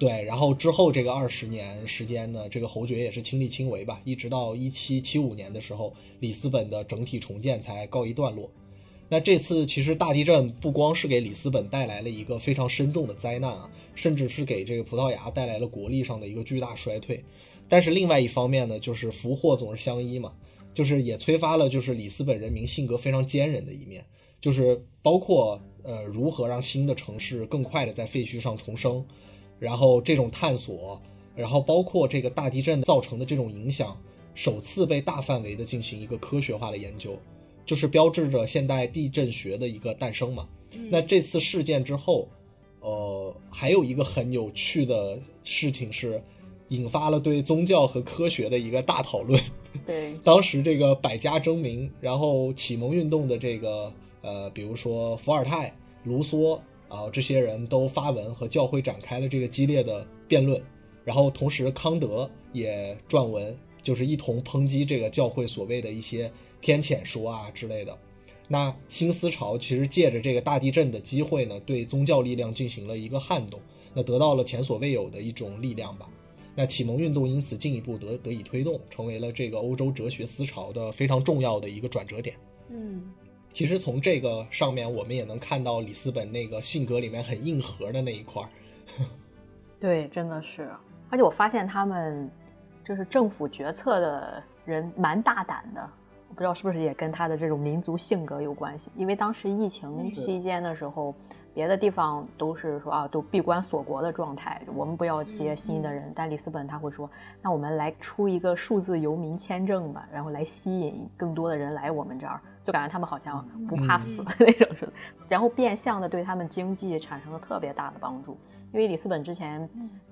S2: 对，然后之后这个二十年时间呢，这个侯爵也是亲力亲为吧，一直到一七七五年的时候，里斯本的整体重建才告一段落。那这次其实大地震不光是给里斯本带来了一个非常深重的灾难啊，甚至是给这个葡萄牙带来了国力上的一个巨大衰退。但是另外一方面呢，就是福祸总是相依嘛，就是也催发了就是里斯本人民性格非常坚韧的一面，就是包括呃如何让新的城市更快的在废墟上重生，然后这种探索，然后包括这个大地震造成的这种影响，首次被大范围的进行一个科学化的研究，就是标志着现代地震学的一个诞生嘛。那这次事件之后，呃，还有一个很有趣的事情是，引发了对宗教和科学的一个大讨论。
S3: 对，
S2: 当时这个百家争鸣，然后启蒙运动的这个呃，比如说伏尔泰、卢梭啊、这些人都发文和教会展开了这个激烈的辩论，然后同时康德也撰文，就是一同抨击这个教会所谓的一些天谴说啊之类的。那新思潮其实借着这个大地震的机会呢，对宗教力量进行了一个撼动，那得到了前所未有的一种力量吧。那启蒙运动因此进一步得得以推动，成为了这个欧洲哲学思潮的非常重要的一个转折点。
S4: 嗯
S2: 其实从这个上面，我们也能看到里斯本那个性格里面很硬核的那一块儿。
S3: 对，真的是，而且我发现他们就是政府决策的人蛮大胆的，我不知道是不是也跟他的这种民族性格有关系。因为当时疫情期间的时候，别的地方都是说啊，都闭关锁国的状态，我们不要接新的人。但里斯本他会说，那我们来出一个数字游民签证吧，然后来吸引更多的人来我们这儿，就感觉他们好像不怕死的 那种似的。然后变相的对他们经济产生了特别大的帮助。因为里斯本之前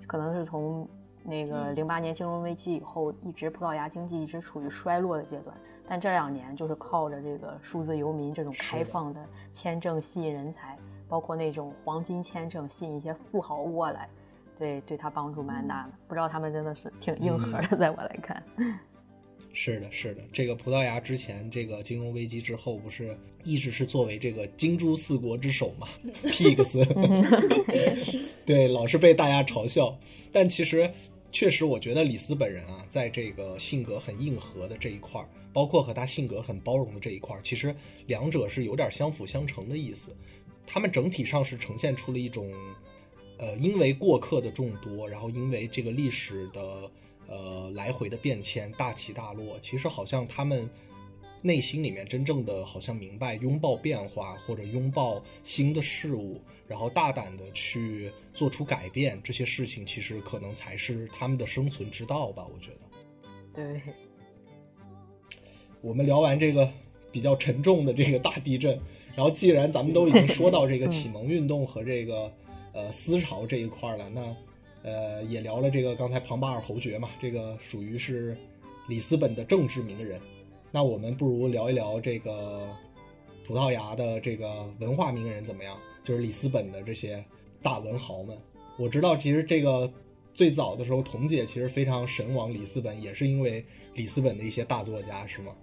S3: 可能是从那个零八年金融危机以后，一直葡萄牙经济一直处于衰落的阶段，但这两年就是靠着这个数字游民这种开放的签证吸引人才，包括那种黄金签证吸引一些富豪过来，对对他帮助蛮大的。不知道他们真的是挺硬核的，在我来看。
S2: 是的，是的，这个葡萄牙之前这个金融危机之后，不是一直是作为这个金珠四国之首嘛？Pigs，对，老是被大家嘲笑。但其实，确实，我觉得里斯本人啊，在这个性格很硬核的这一块儿，包括和他性格很包容的这一块儿，其实两者是有点相辅相成的意思。他们整体上是呈现出了一种，呃，因为过客的众多，然后因为这个历史的。呃，来回的变迁，大起大落，其实好像他们内心里面真正的好像明白，拥抱变化或者拥抱新的事物，然后大胆的去做出改变，这些事情其实可能才是他们的生存之道吧。我觉得，
S3: 对。
S2: 我们聊完这个比较沉重的这个大地震，然后既然咱们都已经说到这个 启蒙运动和这个呃思潮这一块了，那。呃，也聊了这个刚才庞巴尔侯爵嘛，这个属于是里斯本的政治名人。那我们不如聊一聊这个葡萄牙的这个文化名人怎么样？就是里斯本的这些大文豪们。我知道，其实这个最早的时候，童姐其实非常神往里斯本，也是因为里斯本的一些大作家，是吗？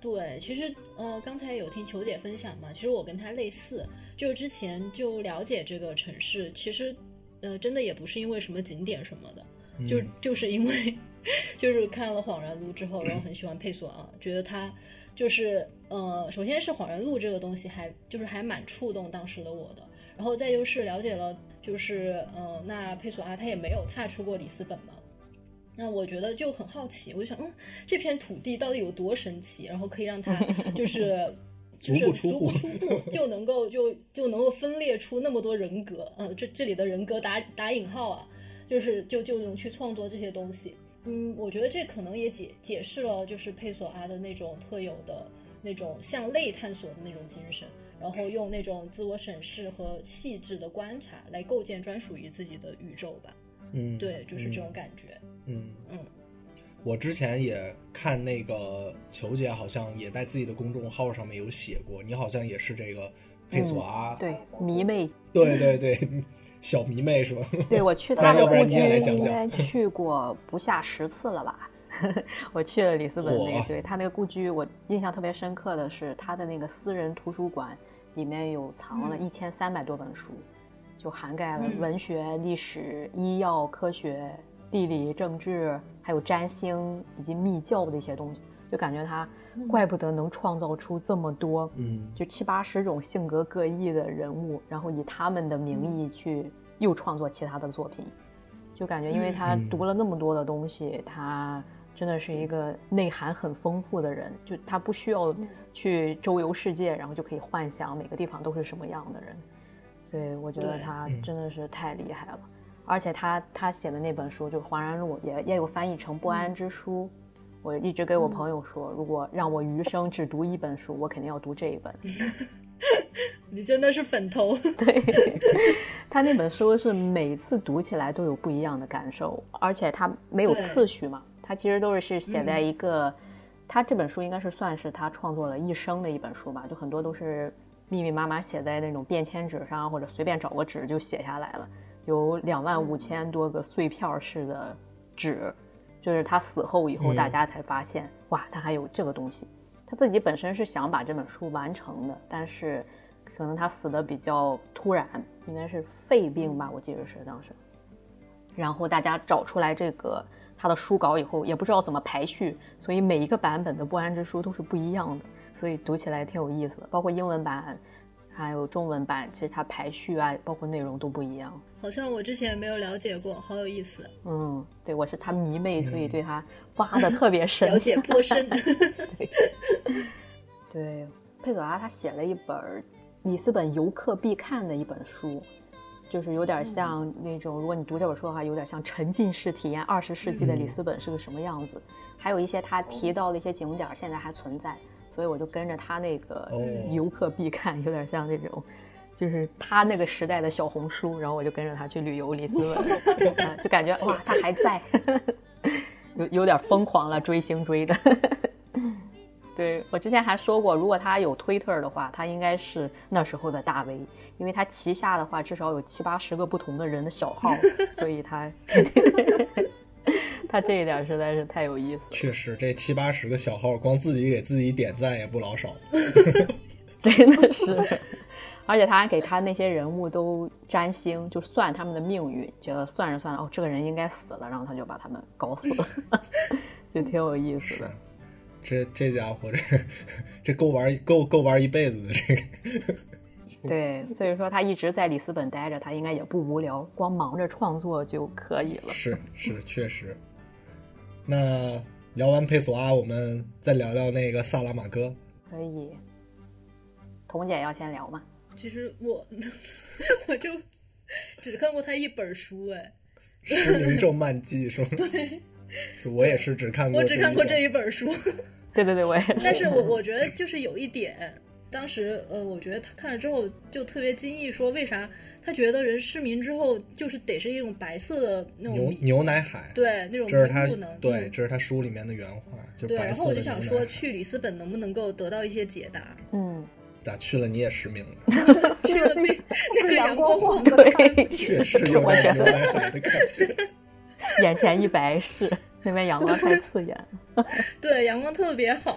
S4: 对，其实呃，刚才有听球姐分享嘛，其实我跟她类似，就之前就了解这个城市，其实。呃，真的也不是因为什么景点什么的，就就是因为，就是看了《恍然录》之后，然后很喜欢佩索啊，觉得他就是呃，首先是《恍然录》这个东西还就是还蛮触动当时的我的，然后再就是了解了，就是呃，那佩索阿他也没有踏出过里斯本嘛，那我觉得就很好奇，我就想，嗯，这片土地到底有多神奇，然后可以让他 就是。就是足不出户就能够就就能够分裂出那么多人格，嗯，这这里的人格打打引号啊，就是就就能去创作这些东西，嗯，我觉得这可能也解解释了就是佩索阿的那种特有的那种向内探索的那种精神，然后用那种自我审视和细致的观察来构建专属于自己的宇宙吧，
S2: 嗯，
S4: 对，就是这种感觉，
S2: 嗯
S4: 嗯。
S2: 我之前也看那个球姐，好像也在自己的公众号上面有写过，你好像也是这个佩索阿，
S3: 对迷妹，
S2: 对对对，小迷妹是吧？
S3: 对我去他的故居应该 去过不下十次了吧？我去了里斯本那个，对他那个故居，我印象特别深刻的是他的那个私人图书馆里面有藏了一千三百多本书，就涵盖了文学、历史、医药、科学。地理、政治，还有占星以及密教的一些东西，就感觉他怪不得能创造出这么多，
S2: 嗯，
S3: 就七八十种性格各异的人物，然后以他们的名义去又创作其他的作品，就感觉因为他读了那么多的东西，他真的是一个内涵很丰富的人，就他不需要去周游世界，然后就可以幻想每个地方都是什么样的人，所以我觉得他真的是太厉害了。而且他他写的那本书就《恍然录》也也有翻译成《不安之书》，我一直给我朋友说，如果让我余生只读一本书，我肯定要读这一本。
S4: 你真的是粉头。
S3: 对，他那本书是每次读起来都有不一样的感受，而且他没有次序嘛，他其实都是是写在一个，他这本书应该是算是他创作了一生的一本书吧，就很多都是密密麻麻写在那种便签纸上，或者随便找个纸就写下来了。有两万五千多个碎片式的纸，就是他死后以后，大家才发现，哇，他还有这个东西。他自己本身是想把这本书完成的，但是可能他死的比较突然，应该是肺病吧，我记得是当时。然后大家找出来这个他的书稿以后，也不知道怎么排序，所以每一个版本的《不安之书》都是不一样的，所以读起来挺有意思的。包括英文版。还有中文版，其实它排序啊，包括内容都不一样。
S4: 好像我之前没有了解过，好有意思。
S3: 嗯，对，我是他迷妹，所以对他挖的特别深，
S4: 了解颇深。
S3: 对，对，佩佐拉他写了一本里斯本游客必看的一本书，就是有点像那种，如果你读这本书的话，有点像沉浸式体验二十世纪的里斯本是个什么样子。还有一些他提到的一些景点现在还存在，所以我就跟着他那个游客必看，有点像那种。就是他那个时代的小红书，然后我就跟着他去旅游里斯本，就感觉哇，他还在，有有点疯狂了，追星追的。对我之前还说过，如果他有 Twitter 的话，他应该是那时候的大 V，因为他旗下的话至少有七八十个不同的人的小号，所以他 他这一点实在是太有意思。
S2: 确实，这七八十个小号，光自己给自己点赞也不老少。
S3: 真的是。而且他还给他那些人物都占星，就算他们的命运，觉得算着算着，哦，这个人应该死了，然后他就把他们搞死了，就挺有意思的。
S2: 这这家伙，这这够玩够够玩一辈子的这个。
S3: 对，所以说他一直在里斯本待着，他应该也不无聊，光忙着创作就可以了。
S2: 是是，确实。那聊完佩索阿，我们再聊聊那个萨拉玛戈。
S3: 可以。童姐要先聊吗？
S4: 其实我 我就只看过他一本书，哎，《
S2: 失明症漫记》是吗？
S4: 对，
S2: 我也是只看过，
S4: 我只看过这一本书。
S3: 对对对，我也是。
S4: 但是我我觉得就是有一点，当时呃，我觉得他看了之后就特别惊异，说为啥他觉得人失明之后就是得是一种白色的那种
S2: 牛牛奶海，
S4: 对那种
S2: 这是他
S4: 不能
S2: 对，这是他书里面的原话，就
S4: 对。然后我就想说，
S2: 去
S4: 里斯本能不能够得到一些解答？
S3: 嗯。
S2: 咋去了你也失明了？
S4: 去了那 那个阳光晃，
S3: 对，
S2: 确实有点牛奶海的感觉。
S3: 眼前一白，是那边阳光太刺眼了。
S4: 对，阳光特别好。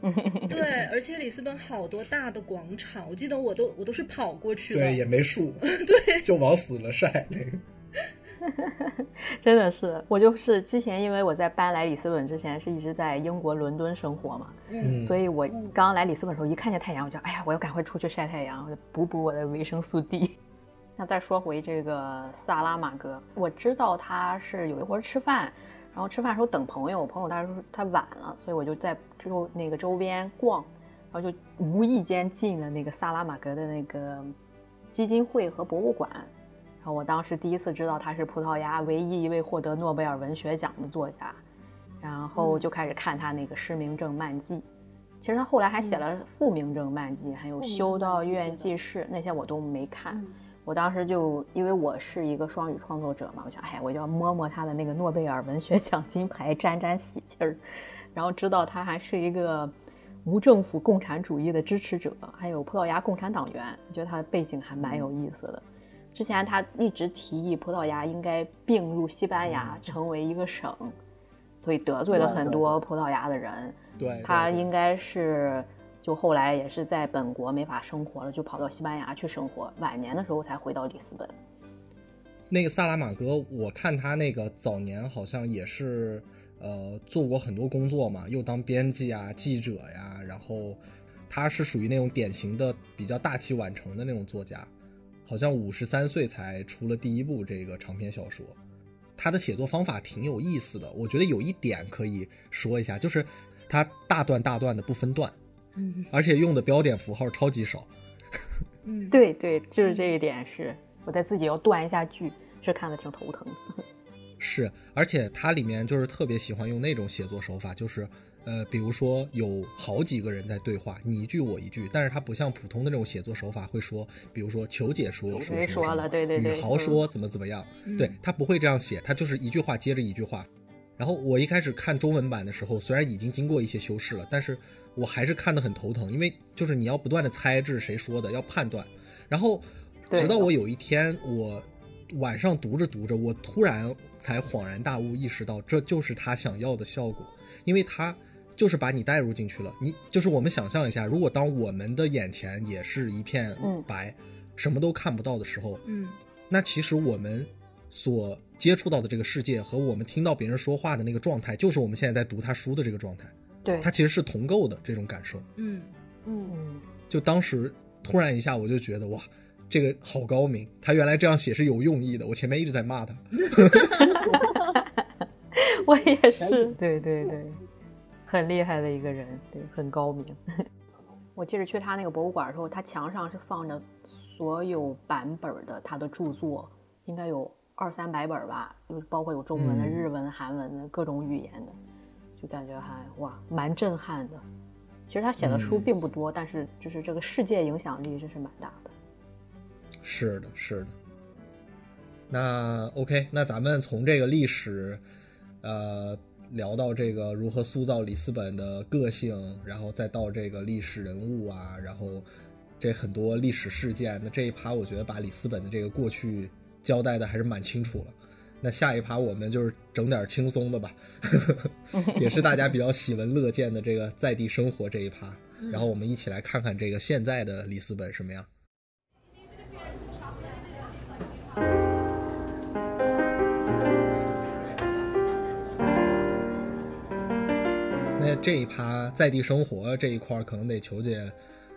S4: 对，而且里斯本好多大的广场，我记得我都我都是跑过去的。
S2: 对，也没树。
S4: 对，
S2: 就往死了晒那个。
S3: 真的是，我就是之前，因为我在搬来里斯本之前是一直在英国伦敦生活嘛，
S4: 嗯，
S3: 所以我刚来里斯本的时候，一看见太阳，我就哎呀，我要赶快出去晒太阳，补补我的维生素 D。那再说回这个萨拉玛戈，我知道他是有一回吃饭，然后吃饭时候等朋友，我朋友他说他晚了，所以我就在周那个周边逛，然后就无意间进了那个萨拉玛格的那个基金会和博物馆。然后我当时第一次知道他是葡萄牙唯一一位获得诺贝尔文学奖的作家，然后就开始看他那个失明症漫记。其实他后来还写了复明症漫记，还有修道院记事，那些我都没看。我当时就因为我是一个双语创作者嘛，我想，哎，我就要摸摸他的那个诺贝尔文学奖金牌，沾沾喜气儿。然后知道他还是一个无政府共产主义的支持者，还有葡萄牙共产党员，我觉得他的背景还蛮有意思的。之前他一直提议葡萄牙应该并入西班牙成为一个省，所以得罪了很多葡萄牙的人。
S2: 对，
S3: 他应该是就后来也是在本国没法生活了，就跑到西班牙去生活。晚年的时候才回到里斯本。
S2: 那个萨拉玛戈，我看他那个早年好像也是呃做过很多工作嘛，又当编辑啊、记者呀，然后他是属于那种典型的比较大器晚成的那种作家。好像五十三岁才出了第一部这个长篇小说，他的写作方法挺有意思的。我觉得有一点可以说一下，就是他大段大段的不分段，
S4: 嗯，
S2: 而且用的标点符号超级少。
S4: 嗯，
S3: 对对，就是这一点是我在自己要断一下句，是看的挺头疼。
S2: 是，而且它里面就是特别喜欢用那种写作手法，就是。呃，比如说有好几个人在对话，你一句我一句，但是它不像普通的那种写作手法会说，比如说求解说说
S3: 谁说了，对对对，
S2: 宇豪说怎么怎么样，对他不会这样写，他就是一句话接着一句话。然后我一开始看中文版的时候，虽然已经经过一些修饰了，但是我还是看得很头疼，因为就是你要不断的猜这是谁说的，要判断。然后直到我有一天，我晚上读着读着，我突然才恍然大悟，意识到这就是他想要的效果，因为他。就是把你带入进去了，你就是我们想象一下，如果当我们的眼前也是一片白，什么都看不到的时候，
S4: 嗯，
S2: 那其实我们所接触到的这个世界和我们听到别人说话的那个状态，就是我们现在在读他书的这个状态，
S3: 对，
S2: 它其实是同构的这种感受，
S4: 嗯
S3: 嗯，
S2: 就当时突然一下我就觉得哇，这个好高明，他原来这样写是有用意的。我前面一直在骂他
S3: 我也是，对对对，很厉害的一个人，对，很高明。我记得去他那个博物馆的时候，他墙上是放着所有版本的他的著作，应该有二三百本吧，就包括有中文的、日文、韩文的各种语言的，就感觉还哇，蛮震撼的。其实他写的书并不多，但是就是这个世界影响力真是蛮大的。
S2: 是的，是的。那 OK，那咱们从这个历史，呃。聊到这个如何塑造里斯本的个性，然后再到这个历史人物啊，然后这很多历史事件，那这一趴我觉得把里斯本的这个过去交代的还是蛮清楚了。那下一趴我们就是整点轻松的吧，也是大家比较喜闻乐见的这个在地生活这一趴，然后我们一起来看看这个现在的里斯本什么样。那这一趴在地生活这一块可能得求姐，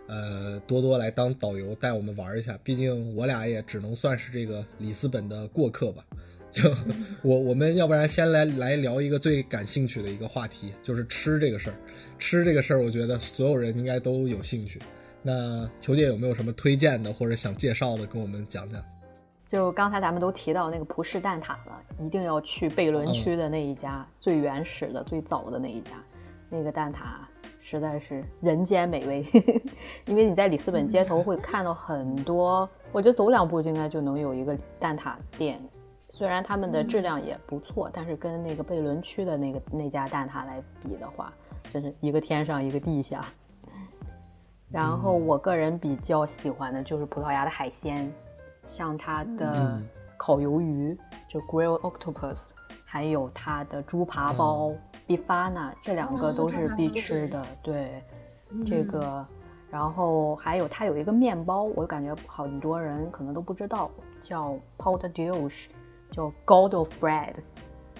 S2: 呃，多多来当导游带我们玩一下。毕竟我俩也只能算是这个里斯本的过客吧。就 我我们要不然先来来聊一个最感兴趣的一个话题，就是吃这个事儿。吃这个事儿，我觉得所有人应该都有兴趣。那球姐有没有什么推荐的或者想介绍的，跟我们讲讲？
S3: 就刚才咱们都提到那个葡式蛋挞了，一定要去贝伦区的那一家最原始的、最早的那一家。那个蛋挞实在是人间美味，因为你在里斯本街头会看到很多，我觉得走两步就应该就能有一个蛋挞店。虽然他们的质量也不错，但是跟那个贝伦区的那个那家蛋挞来比的话，真是一个天上一个地下。然后我个人比较喜欢的就是葡萄牙的海鲜，像它的烤鱿鱼，就 grill octopus。还有它的猪扒包、bifana，这两个都是必吃的。对，这个，然后还有它有一个面包，我感觉很多人可能都不知道，叫 p o r t d i o s 叫 God of Bread，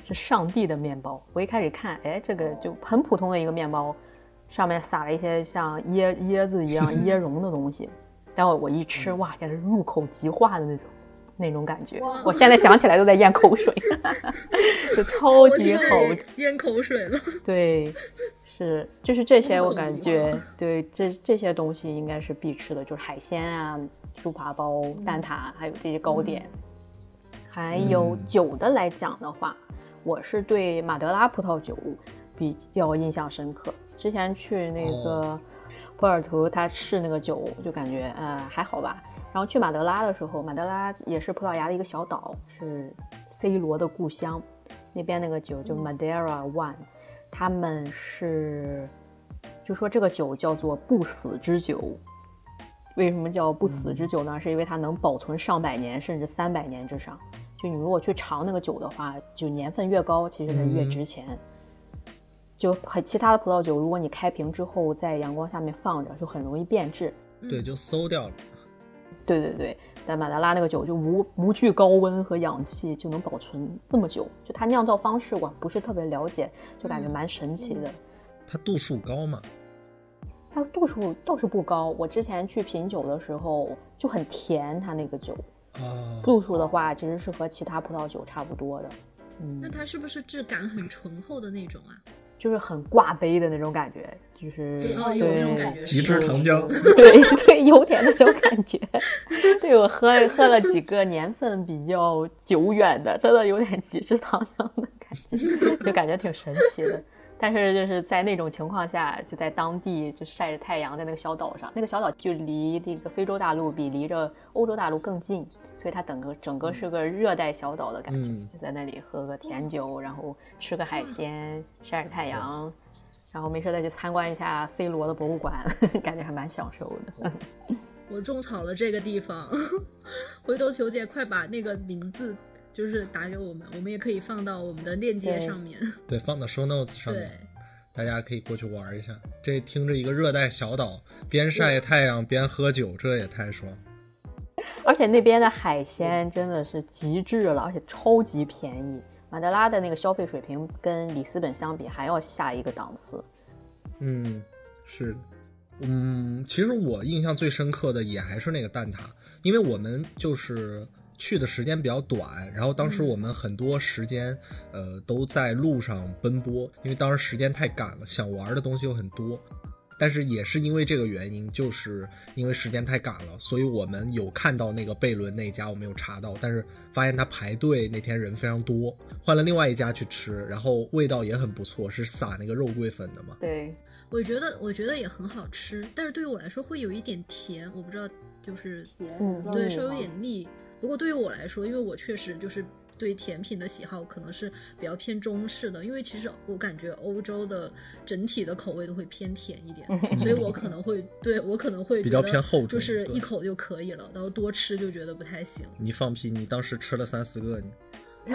S3: 是上帝的面包。我一开始看，哎，这个就很普通的一个面包，上面撒了一些像椰椰子一样 椰蓉的东西，待会我一吃，哇，简直入口即化的那种。那种感觉，我现在想起来都在咽口水，就超级好，
S4: 咽口水了。
S3: 对，是就是这些，我感觉对这这些东西应该是必吃的，就是海鲜啊、猪扒包、蛋挞，还有这些糕点。还有酒的来讲的话，我是对马德拉葡萄酒比较印象深刻。之前去那个波尔图，他试那个酒，就感觉呃还好吧。然后去马德拉的时候，马德拉也是葡萄牙的一个小岛，是 C 罗的故乡。那边那个酒就 Madeira One，他们是就说这个酒叫做不死之酒。为什么叫不死之酒呢？是因为它能保存上百年，甚至三百年之上。就你如果去尝那个酒的话，就年份越高，其实它越值钱。就很其他的葡萄酒，如果你开瓶之后在阳光下面放着，就很容易变质。
S2: 对，就馊掉了。
S3: 对对对，但马德拉那个酒就无无惧高温和氧气，就能保存这么久。就它酿造方式，我不是特别了解，就感觉蛮神奇的。
S2: 它度数高吗？
S3: 它度数倒是不高。我之前去品酒的时候就很甜，它那个酒。
S2: 啊。
S3: 度数的话，其实是和其他葡萄酒差不多的。嗯。
S4: 那它是不是质感很醇厚的那种啊？
S3: 就是很挂杯的那种感觉，就是
S4: 对
S2: 极致糖浆，
S3: 对对，有点那种感觉。对我喝喝了几个年份比较久远的，真的有点极致糖浆的感觉，就感觉挺神奇的。但是就是在那种情况下，就在当地就晒着太阳，在那个小岛上，那个小岛就离那个非洲大陆比离着欧洲大陆更近。所以它整个整个是个热带小岛的感觉，就在那里喝个甜酒，然后吃个海鲜，晒晒太阳，然后没事再去参观一下 C 罗的博物馆，感觉还蛮享受的。
S4: 我种草了这个地方，回头求姐快把那个名字就是打给我们，我们也可以放到我们的链接上面。
S2: 对，放到 show notes 上面，大家可以过去玩一下。这听着一个热带小岛，边晒太阳边喝酒，这也太爽。
S3: 而且那边的海鲜真的是极致了，而且超级便宜。马德拉的那个消费水平跟里斯本相比还要下一个档次。
S2: 嗯，是。嗯，其实我印象最深刻的也还是那个蛋挞，因为我们就是去的时间比较短，然后当时我们很多时间，呃，都在路上奔波，因为当时时间太赶了，想玩的东西又很多。但是也是因为这个原因，就是因为时间太赶了，所以我们有看到那个贝伦那家，我们有查到，但是发现他排队那天人非常多，换了另外一家去吃，然后味道也很不错，是撒那个肉桂粉的嘛。
S3: 对，
S4: 我觉得我觉得也很好吃，但是对于我来说会有一点甜，我不知道就是
S3: 嗯，
S4: 对稍微有点腻。不过对于我来说，因为我确实就是。对甜品的喜好可能是比较偏中式的，因为其实我感觉欧洲的整体的口味都会偏甜一点，所以我可能会对我可能会
S2: 比较偏厚重，
S4: 就是一口就可以了，然后多吃就觉得不太行。
S2: 你放屁！你当时吃了三四个，你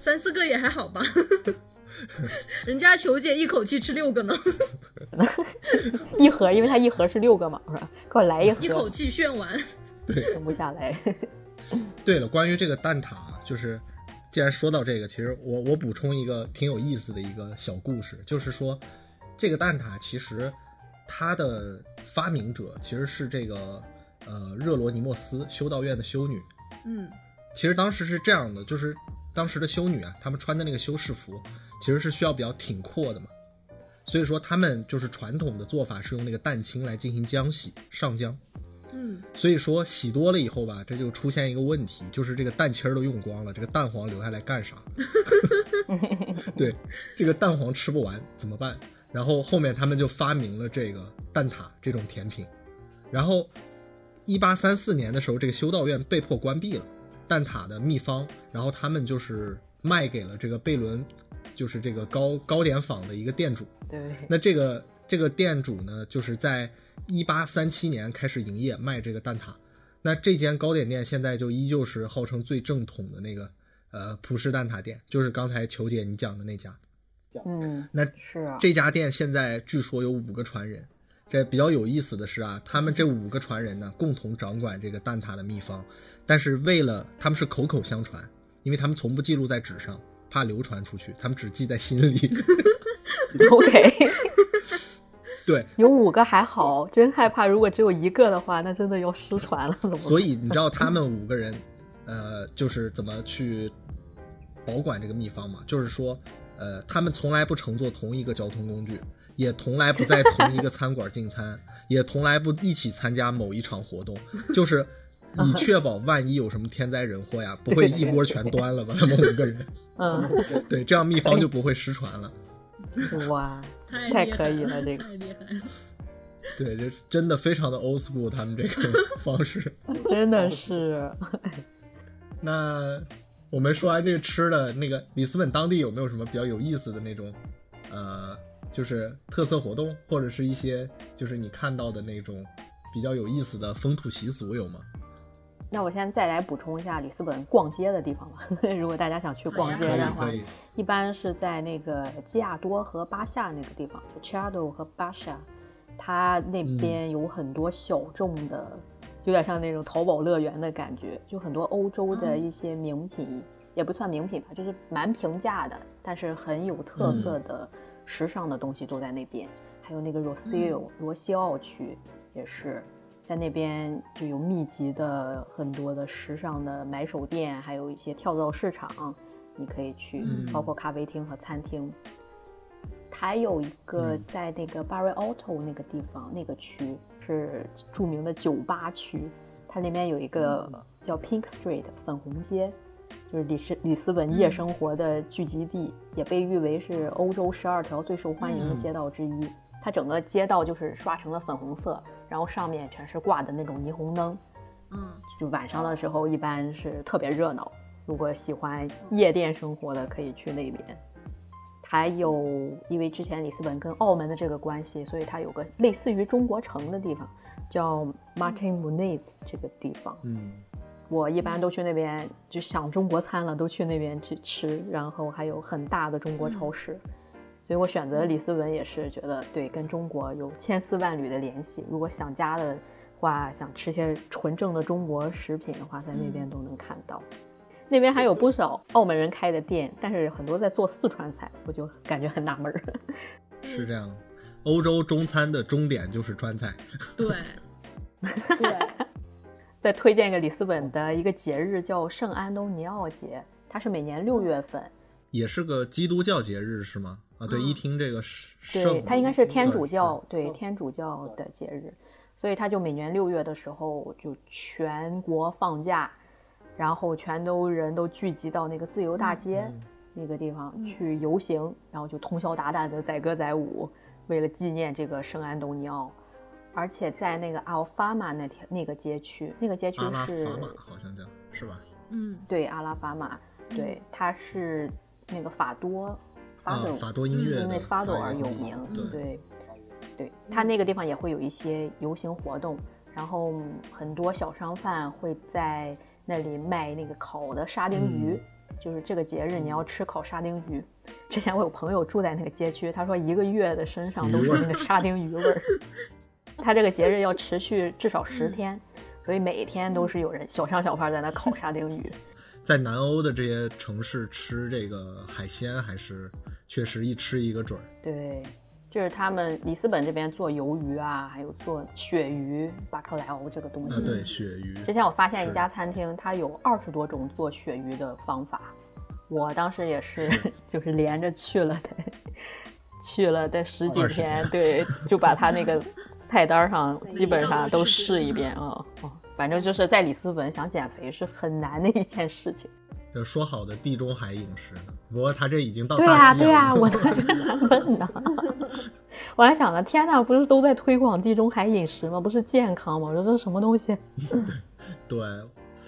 S4: 三四个也还好吧？人家球姐一口气吃六个呢，
S3: 一盒，因为它一盒是六个嘛，是吧？给我来一盒，
S4: 一口气炫完，
S2: 对，
S3: 停不下来。
S2: 对了，关于这个蛋挞，就是既然说到这个，其实我我补充一个挺有意思的一个小故事，就是说这个蛋挞其实它的发明者其实是这个呃热罗尼莫斯修道院的修女。
S4: 嗯，
S2: 其实当时是这样的，就是当时的修女啊，她们穿的那个修士服其实是需要比较挺阔的嘛，所以说他们就是传统的做法是用那个蛋清来进行浆洗上浆。
S4: 嗯，
S2: 所以说洗多了以后吧，这就出现一个问题，就是这个蛋清儿都用光了，这个蛋黄留下来干啥？对，这个蛋黄吃不完怎么办？然后后面他们就发明了这个蛋挞这种甜品。然后，一八三四年的时候，这个修道院被迫关闭了，蛋挞的秘方，然后他们就是卖给了这个贝伦，就是这个糕糕点坊的一个店主。
S3: 对，
S2: 那这个这个店主呢，就是在。一八三七年开始营业卖这个蛋挞，那这间糕点店现在就依旧是号称最正统的那个呃葡式蛋挞店，就是刚才球姐你讲的那家。
S3: 嗯，
S2: 那
S3: 是啊。
S2: 这家店现在据说有五个传人，这比较有意思的是啊，他们这五个传人呢共同掌管这个蛋挞的秘方，但是为了他们是口口相传，因为他们从不记录在纸上，怕流传出去，他们只记在心里。
S3: OK。
S2: 对，
S3: 有五个还好，真害怕如果只有一个的话，那真的要失传了，怎么？
S2: 所以你知道他们五个人，呃，就是怎么去保管这个秘方吗？就是说，呃，他们从来不乘坐同一个交通工具，也从来不在同一个餐馆进餐，也从来不一起参加某一场活动，就是以确保万一有什么天灾人祸呀，不会一波全端了吧？他们五个人，
S3: 嗯，
S2: 对，这样秘方就不会失传了。
S3: 哇，
S4: 太
S3: 可以了，这个
S4: 太厉害了。
S2: 对，这真的非常的 old school，他们这个方式
S3: 真的是。
S2: 那我们说完这个吃的，那个里斯本当地有没有什么比较有意思的那种，呃，就是特色活动，或者是一些就是你看到的那种比较有意思的风土习俗有吗？
S3: 那我现在再来补充一下里斯本逛街的地方吧。如果大家想去逛街的话，一般是在那个基亚多和巴夏那个地方，就 Chiado 和巴夏，它那边有很多小众的，有点像那种淘宝乐园的感觉，就很多欧洲的一些名品，也不算名品吧，就是蛮平价的，但是很有特色的时尚的东西都在那边。还有那个 Rosio 罗西奥区也是。在那边就有密集的很多的时尚的买手店，还有一些跳蚤市场，你可以去，包括咖啡厅和餐厅。还有一个在那个 Barry Auto 那个地方，那个区是著名的酒吧区，它里面有一个叫 Pink Street 粉红街，就是里斯里斯本夜生活的聚集地，也被誉为是欧洲十二条最受欢迎的街道之一。它整个街道就是刷成了粉红色。然后上面全是挂的那种霓虹灯，
S4: 嗯，
S3: 就晚上的时候一般是特别热闹。如果喜欢夜店生活的，可以去那边。还有，因为之前里斯本跟澳门的这个关系，所以它有个类似于中国城的地方，叫 Martin Muniz 这个地方。
S2: 嗯，
S3: 我一般都去那边，就想中国餐了，都去那边去吃。然后还有很大的中国超市。所以我选择李斯文也是觉得对，跟中国有千丝万缕的联系。如果想家的话，想吃些纯正的中国食品的话，在那边都能看到。那边还有不少澳门人开的店，但是很多在做四川菜，我就感觉很纳闷儿。
S2: 是这样，欧洲中餐的终点就是川菜。
S4: 对，对。
S3: 再推荐一个里斯本的一个节日，叫圣安东尼奥节，它是每年六月份，
S2: 也是个基督教节日是吗？啊，对，一听这个圣，
S3: 对，它应该是天主教，对天主教的节日，所以他就每年六月的时候就全国放假，然后全都人都聚集到那个自由大街那个地方去游行，然后就通宵达旦的载歌载舞，为了纪念这个圣安东尼奥。而且在那个阿尔法马那条那个街区，那个街区是
S2: 好像叫是吧？
S4: 嗯，
S3: 对，阿拉法马，对，它是那个法多，法
S2: 多法斗音乐
S3: 因为法多而有名。对，对，他那个地方也会有一些游行活动，然后很多小商贩会在那里卖那个烤的沙丁鱼，就是这个节日你要吃烤沙丁鱼。之前我有朋友住在那个街区，他说一个月的身上都是那个沙丁鱼味儿。他这个节日要持续至少十天，所以每天都是有人小商小贩在那烤沙丁鱼。
S2: 在南欧的这些城市吃这个海鲜，还是确实一吃一个准儿。
S3: 对，就是他们里斯本这边做鱿鱼啊，还有做鳕鱼、巴克莱欧这个东西。
S2: 对，鳕鱼。
S3: 之前我发现一家餐厅，它有二十多种做鳕鱼的方法，我当时也是，就是连着去了的，去了得十几天，对，就把他那个。菜单上基本上都试一遍啊，哦，反正就是在里斯本想减肥是很难的一件事情。
S2: 这说好的地中海饮食呢？不过他这已经到
S3: 对呀对呀，我当时难问呢。我还想着，天哪，不是都在推广地中海饮食吗？不是健康吗？我说这是什么东西？
S2: 对，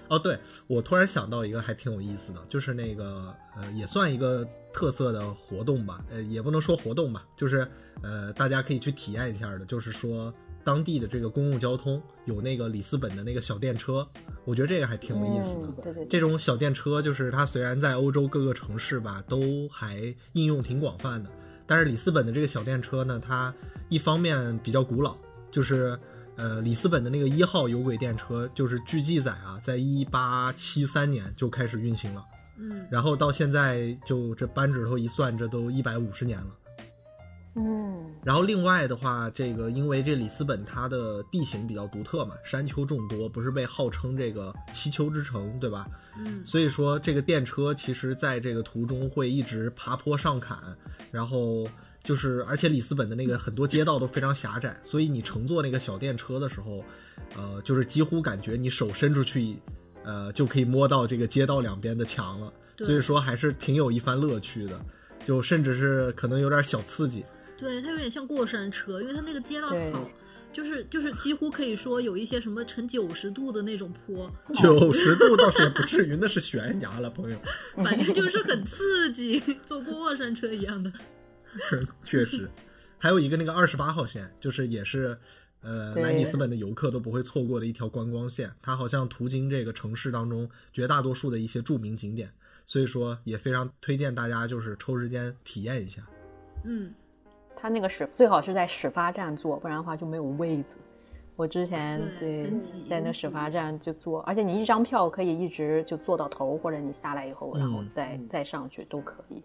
S2: 哦，对我突然想到一个还挺有意思的，就是那个呃，也算一个特色的活动吧，呃，也不能说活动吧，就是。呃，大家可以去体验一下的，就是说当地的这个公共交通有那个里斯本的那个小电车，我觉得这个还挺有意思的。
S3: 对对，
S2: 这种小电车就是它虽然在欧洲各个城市吧都还应用挺广泛的，但是里斯本的这个小电车呢，它一方面比较古老，就是呃里斯本的那个一号有轨电车，就是据记载啊，在一八七三年就开始运行了，
S4: 嗯，
S2: 然后到现在就这扳指头一算，这都一百五十年了。
S3: 嗯，
S2: 然后另外的话，这个因为这里斯本它的地形比较独特嘛，山丘众多，不是被号称这个七丘之城，对吧？
S4: 嗯，
S2: 所以说这个电车其实在这个途中会一直爬坡上坎，然后就是而且里斯本的那个很多街道都非常狭窄，所以你乘坐那个小电车的时候，呃，就是几乎感觉你手伸出去，呃，就可以摸到这个街道两边的墙了，所以说还是挺有一番乐趣的，就甚至是可能有点小刺激。
S4: 对，它有点像过山车，因为它那个街道好，就是就是几乎可以说有一些什么呈九十度的那种坡，
S2: 九十度倒是也不至于，那是悬崖了，朋友。
S4: 反正就是很刺激，坐过山车一样的。
S2: 确实，还有一个那个二十八号线，就是也是呃来里斯本的游客都不会错过的一条观光线，它好像途经这个城市当中绝大多数的一些著名景点，所以说也非常推荐大家就是抽时间体验一下。
S4: 嗯。
S3: 他那个始最好是在始发站坐，不然的话就没有位子。我之前
S4: 对
S3: 在那始发站就坐，而且你一张票可以一直就坐到头，或者你下来以后，然后再再上去都可以。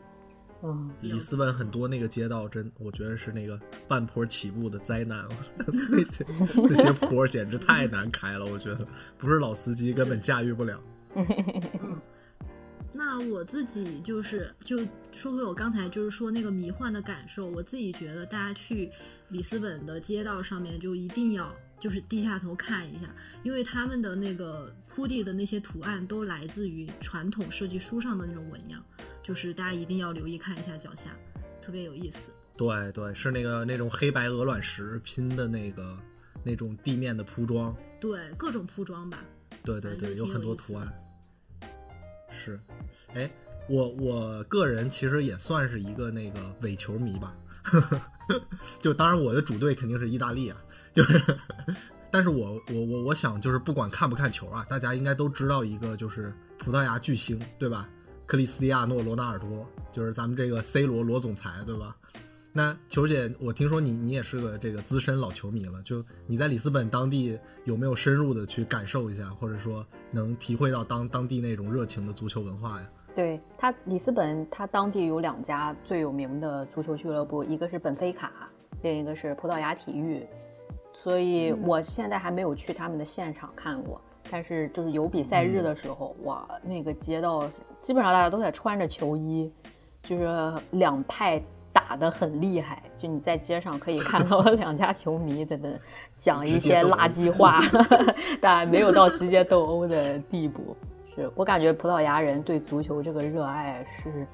S3: 嗯，
S2: 里斯本很多那个街道真，我觉得是那个半坡起步的灾难，那些那些坡简直太难开了，我觉得不是老司机根本驾驭不了。
S4: 那我自己就是就说回我刚才就是说那个迷幻的感受，我自己觉得大家去里斯本的街道上面就一定要就是低下头看一下，因为他们的那个铺地的那些图案都来自于传统设计书上的那种纹样，就是大家一定要留意看一下脚下，特别有意思。
S2: 对对，是那个那种黑白鹅卵石拼的那个那种地面的铺装。
S4: 对，各种铺装吧。
S2: 对对对，
S4: 有
S2: 很多图案。是，哎，我我个人其实也算是一个那个伪球迷吧，就当然我的主队肯定是意大利啊，就是，但是我我我我想就是不管看不看球啊，大家应该都知道一个就是葡萄牙巨星对吧？克里斯蒂亚诺罗纳尔多，就是咱们这个 C 罗罗总裁对吧？那球姐，我听说你你也是个这个资深老球迷了，就你在里斯本当地有没有深入的去感受一下，或者说能体会到当当地那种热情的足球文化呀？
S3: 对他，里斯本他当地有两家最有名的足球俱乐部，一个是本菲卡，另一个是葡萄牙体育，所以我现在还没有去他们的现场看过。但是就是有比赛日的时候，哇，那个街道基本上大家都在穿着球衣，就是两派打得很厉害。就你在街上可以看到两家球迷在那讲一些垃圾话，但没有到直接斗殴的地步。是我感觉葡萄牙人对足球这个热爱是，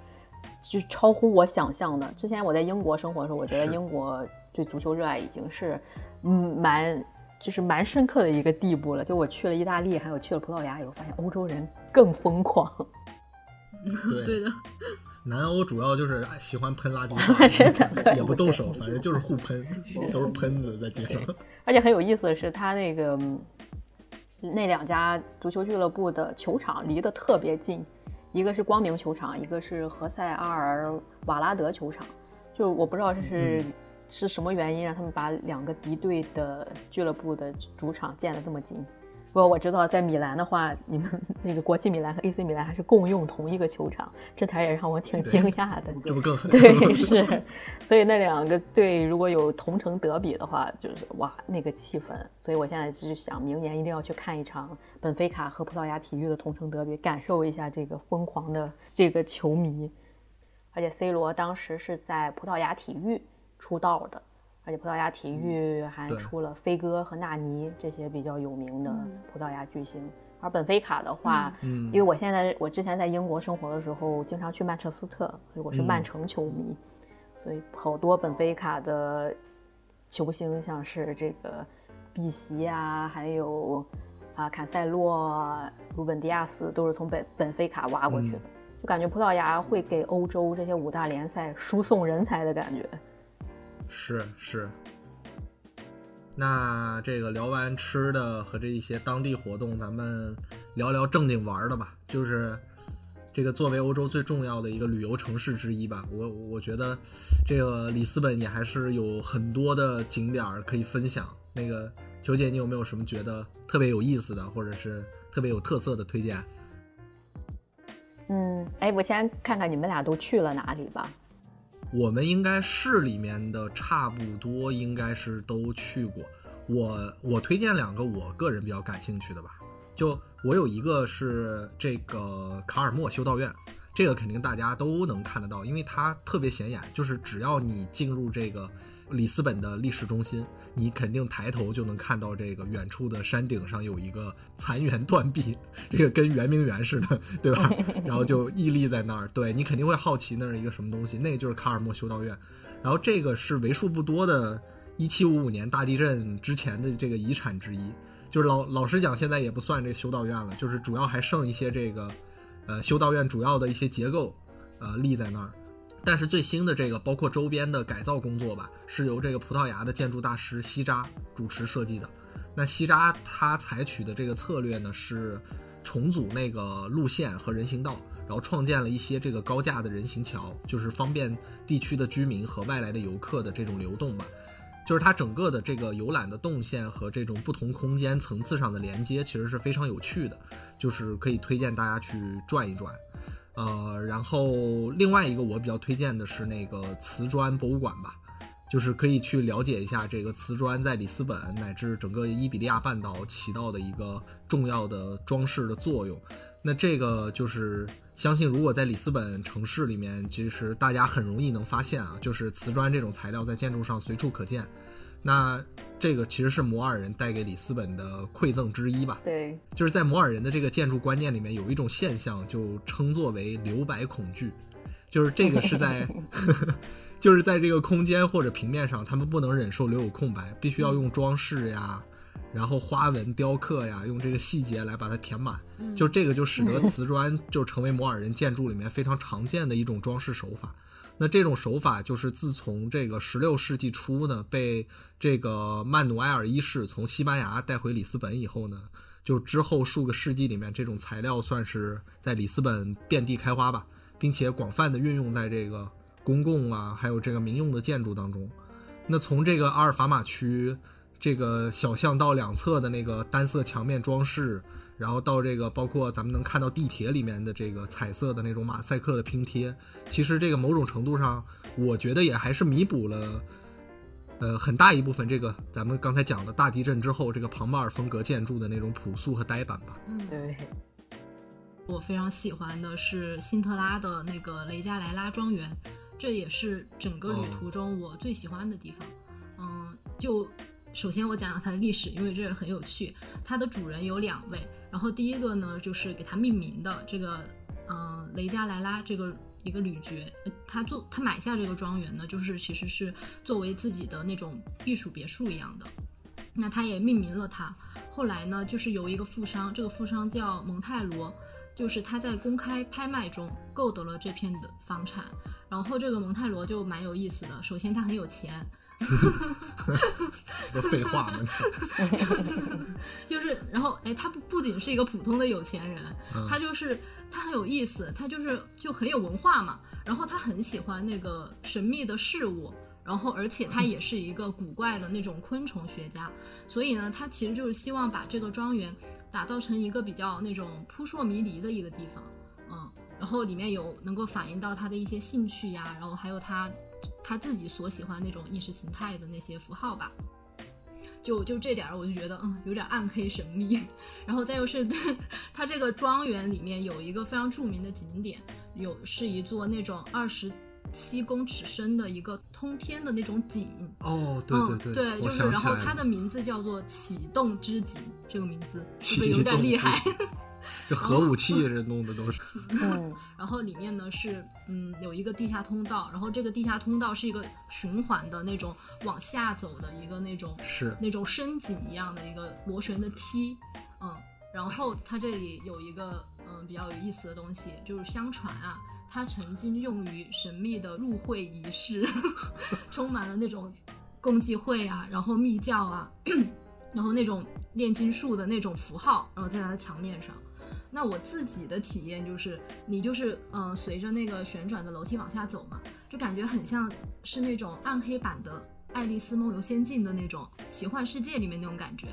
S3: 就超乎我想象的。之前我在英国生活的时候，我觉得英国对足球热爱已经是，嗯，蛮就是蛮深刻的一个地步了。就我去了意大利，还有去了葡萄牙以后，发现欧洲人更疯狂。
S2: 对
S4: 对的，
S2: 南欧主要就是喜欢喷垃圾 话，
S3: 真的
S2: 也不动手，反正就是互喷，都是喷子在街上。
S3: 而且很有意思的是，他那个那两家足球俱乐部的球场离得特别近，一个是光明球场，一个是何塞阿尔瓦拉德球场。就我不知道这是、是什么原因让他们把两个敌对的俱乐部的主场建得这么近。不过我知道在米兰的话，你们 那个国际米兰和 AC 米兰还是共用同一个球场，这点也让我挺惊讶的。
S2: 这不更狠？
S3: 对，是，所以那两个队如果有同城德比的话，就是哇，那个气氛。所以我现在就是想，明年一定要去看一场本菲卡和葡萄牙体育的同城德比，感受一下这个疯狂的这个球迷。而且 C 罗当时是在葡萄牙体育出道的，而且葡萄牙体育还出了飞哥和纳尼这些比较有名的葡萄牙巨星。而本菲卡的话，
S2: 嗯
S3: 因为我现在我之前在英国生活的时候，经常去曼彻斯特，所以我是曼城球迷，所以好多本菲卡的球星，像是这个碧玺啊，还有啊坎塞洛、鲁本迪亚斯，都是从本本菲卡挖过去的。就感觉葡萄牙会给欧洲这些五大联赛输送人才的感觉。
S2: 是是。那这个聊完吃的和这一些当地活动，咱们聊聊正经玩的吧。就是这个作为欧洲最重要的一个旅游城市之一吧，我我觉得这个里斯本也还是有很多的景点可以分享。那个球姐，你有没有什么觉得特别有意思的，或者是特别有特色的推荐？
S3: 嗯，哎，我先看看你们俩都去了哪里吧。
S2: 我们应该市里面的差不多应该是都去过。我我推荐两个我个人比较感兴趣的吧。就我有一个是这个卡尔莫修道院，这个肯定大家都能看得到，因为它特别显眼。就是只要你进入这个里斯本的历史中心，你肯定抬头就能看到这个远处的山顶上有一个残垣断壁，这个跟圆明园似的，对吧？然后就屹立在那儿，对你肯定会好奇那是一个什么东西，那就是卡尔默修道院。然后这个是为数不多的1755年大地震之前的这个遗产之一。就是老老实讲，现在也不算这修道院了，就是主要还剩一些这个，呃，修道院主要的一些结构，呃，立在那儿。但是最新的这个，包括周边的改造工作吧，是由这个葡萄牙的建筑大师西扎主持设计的。那西扎他采取的这个策略呢，是重组那个路线和人行道，然后创建了一些这个高架的人行桥，就是方便地区的居民和外来的游客的这种流动吧。就是它整个的这个游览的动线和这种不同空间层次上的连接，其实是非常有趣的，就是可以推荐大家去转一转。呃，然后另外一个我比较推荐的是那个瓷砖博物馆吧，就是可以去了解一下这个瓷砖在里斯本乃至整个伊比利亚半岛起到的一个重要的装饰的作用。那这个就是相信，如果在里斯本城市里面，其实大家很容易能发现啊，就是瓷砖这种材料在建筑上随处可见。那这个其实是摩尔人带给里斯本的馈赠之一吧。
S3: 对，
S2: 就是在摩尔人的这个建筑观念里面，有一种现象就称作为留白恐惧，就是这个是在 就是在这个空间或者平面上，他们不能忍受留有空白，必须要用装饰呀，然后花纹雕刻呀，用这个细节来把它填满。就这个就使得瓷砖就成为摩尔人建筑里面非常常见的一种装饰手法。那这种手法就是自从这个十六世纪初呢，被这个曼努埃尔一世从西班牙带回里斯本以后呢，就之后数个世纪里面，这种材料算是在里斯本遍地开花吧，并且广泛的运用在这个公共啊，还有这个民用的建筑当中。那从这个阿尔法马区这个小巷道两侧的那个单色墙面装饰，然后到这个包括咱们能看到地铁里面的这个彩色的那种马赛克的拼贴，其实这个某种程度上，我觉得也还是弥补了呃，很大一部分这个咱们刚才讲的大地震之后，这个庞巴尔风格建筑的那种朴素和呆板吧。
S4: 嗯，
S3: 对，
S4: 我非常喜欢的是辛特拉的那个雷加莱拉庄园，这也是整个旅途中我最喜欢的地方。嗯，就首先我讲讲它的历史，因为这很有趣。它的主人有两位，然后第一个呢就是给它命名的这个，嗯，雷加莱拉这个一个女爵，他做他买下这个庄园呢，就是其实是作为自己的那种避暑别墅一样的。那他也命名了它。后来呢，就是由一个富商，这个富商叫蒙泰罗。就是他在公开拍卖中购得了这片的房产，然后这个蒙泰罗就蛮有意思的。首先他很有钱，
S2: 这废话呢，
S4: 就是然后哎，他不不仅是一个普通的有钱人，
S2: 嗯。
S4: 他就是他很有意思，他就是就很有文化嘛。然后他很喜欢那个神秘的事物，然后而且他也是一个古怪的那种昆虫学家，所以呢，他其实就是希望把这个庄园打造成一个比较那种扑朔迷离的一个地方，嗯，然后里面有能够反映到他的一些兴趣呀，然后还有他他自己所喜欢那种意识形态的那些符号吧。就就这点儿，我就觉得嗯有点暗黑神秘，然后再又是 它这个庄园里面有一个非常著名的景点，有是一座那种二十七公尺深的一个通天的那种井，
S2: 哦，对对
S4: 嗯，对，
S2: 我
S4: 就是，
S2: 想起来了。
S4: 然后它的名字叫做启动之井，这个名字是不是有点厉害？
S2: 这核武器这弄的都是，
S3: 嗯，
S4: 然后里面呢是嗯有一个地下通道，然后这个地下通道是一个循环的那种往下走的一个那种
S2: 是
S4: 那种深井一样的一个螺旋的梯，嗯，然后它这里有一个嗯比较有意思的东西，就是相传啊，它曾经用于神秘的入会仪式，充满了那种共济会啊，然后密教啊，然后那种炼金术的那种符号，然后在它的墙面上。那我自己的体验就是，你就是嗯、呃随着那个旋转的楼梯往下走嘛，就感觉很像是那种暗黑版的《爱丽丝梦游仙境》的那种奇幻世界里面那种感觉。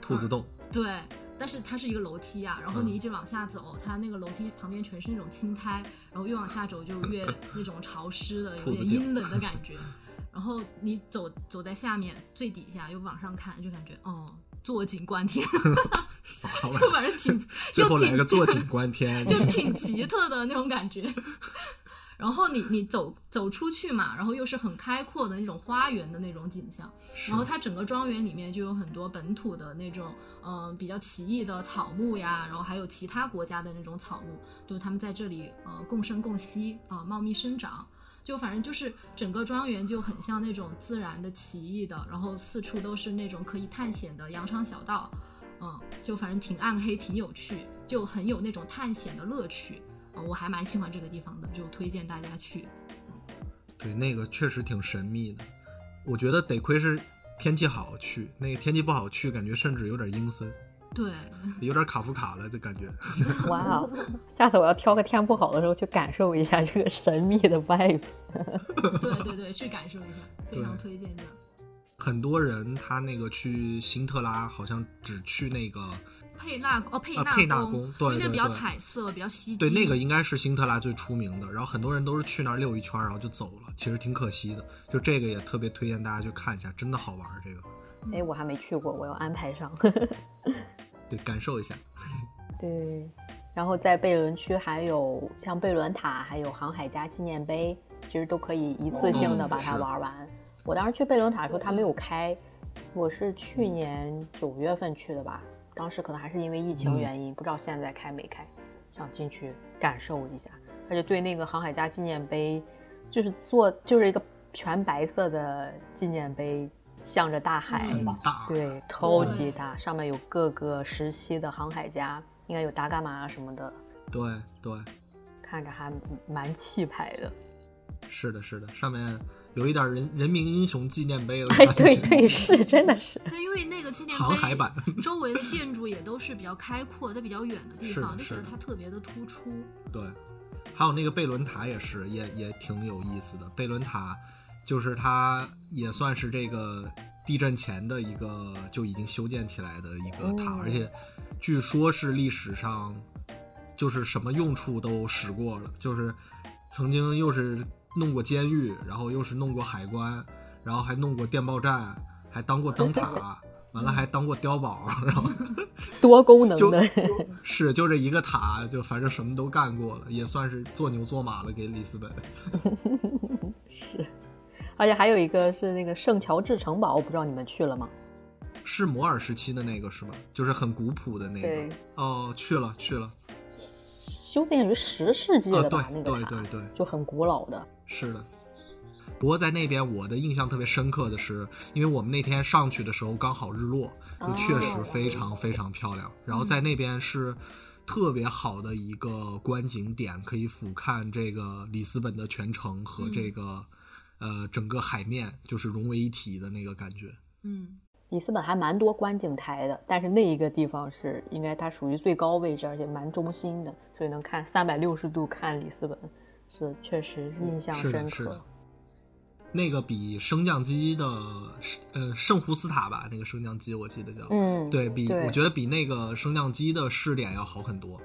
S2: 兔子洞，
S4: 对，但是它是一个楼梯啊，然后你一直往下走，它那个楼梯旁边全是那种青苔，然后越往下走就越 那种潮湿的，有点阴冷的感觉。然后你走走在下面最底下又往上看，就感觉哦，坐井观天，
S2: 啥玩意儿？
S4: 反正挺
S2: 最后来个坐井观天，
S4: 就挺奇特的那种感觉。然后你你走走出去嘛，然后又是很开阔的那种花园的那种景象，然后它整个庄园里面就有很多本土的那种嗯、呃比较奇异的草木呀，然后还有其他国家的那种草木，就是他们在这里呃共生共息啊、茂密生长。就反正就是整个庄园就很像那种自然的奇异的，然后四处都是那种可以探险的羊肠小道，嗯，就反正挺暗黑，挺有趣，就很有那种探险的乐趣啊、我还蛮喜欢这个地方的，就推荐大家去。
S2: 对，那个确实挺神秘的。我觉得得亏是天气好去，那个天气不好去，感觉甚至有点阴森，
S4: 对，
S2: 有点卡夫卡了的感觉。
S3: 哇哦，下次我要挑个天不好的时候去感受一下这个神秘的 vibes。
S4: 对对对，去感受一下，非常推荐这儿。
S2: 很多人他那个去辛特拉，好像只去那个，
S4: 佩纳哦，佩纳
S2: 啊佩纳宫对
S4: 那比较彩色，比较吸睛。
S2: 对，那个应该是辛特拉最出名的。然后很多人都是去那儿溜一圈，然后就走了，其实挺可惜的。就这个也特别推荐大家去看一下，真的好玩儿。这个
S3: 哎，我还没去过，我要安排上。
S2: 对，感受一下。
S3: 对，然后在贝伦区还有像贝伦塔，还有航海家纪念碑，其实都可以一次性的
S2: 哦
S3: 把它
S2: 是
S3: 玩完。我当时去贝伦塔的时候，它没有开，我是去年九月份去的吧，当时可能还是因为疫情
S2: 嗯
S3: 原因，不知道现在开没开，想进去感受一下。而且对那个航海家纪念碑，就是做就是一个全白色的纪念碑，向着大海。
S2: 很大，
S3: 对，超级大，上面有各个时期的航海家，应该有达伽马啊什么的，
S2: 对对，
S3: 看着还蛮气派的。
S2: 是的，是的，上面有一点人人民英雄纪念碑了
S3: 对
S2: 觉
S3: 对是，真的是。
S4: 对，因为那个纪念碑
S2: 航海版
S4: 周围的建筑也都是比较开阔，在比较远的地方，就显得
S2: 是
S4: 它特别的突出。
S2: 对，还有那个贝伦塔也是，也也挺有意思的。贝伦塔就是它也算是这个地震前的一个就已经修建起来的一个塔，
S3: 哦
S2: 而且据说是历史上就是什么用处都使过了，就是曾经又是弄过监狱，然后又是弄过海关。然后还弄过电报站，还当过灯塔，完了还当过碉堡，然后
S3: 多功能
S2: 就
S3: 的。
S2: 是就这一个塔，就反正什么都干过了，也算是做牛做马了给里斯本。
S3: 是，而且还有一个是那个圣乔治城堡，我不知道你们去了吗？
S2: 是摩尔时期的那个是吗？就是很古朴的那个。哦，去了去了，
S3: 修建于十世纪
S2: 呃
S3: 的吧，
S2: 对
S3: 那个塔
S2: 对对对
S3: 就很古老的。
S2: 是的。不过在那边，我的印象特别深刻的是，因为我们那天上去的时候刚好日落，就确实非常非常漂亮。然后在那边是特别好的一个观景点，可以俯瞰这个里斯本的全城和这个、呃整个海面，就是融为一体的那个感觉。
S4: 嗯
S3: 里斯本还蛮多观景台的，但是那一个地方是应该它属于最高位置，而且蛮中心的，所以能看三百六十度看里斯本，是确实印象深刻
S2: 是的。那个比升降机的呃圣胡斯塔吧，那个升降机我记得叫，
S3: 嗯，
S2: 对比
S3: 对
S2: 我觉得比那个升降机的试点要好很多。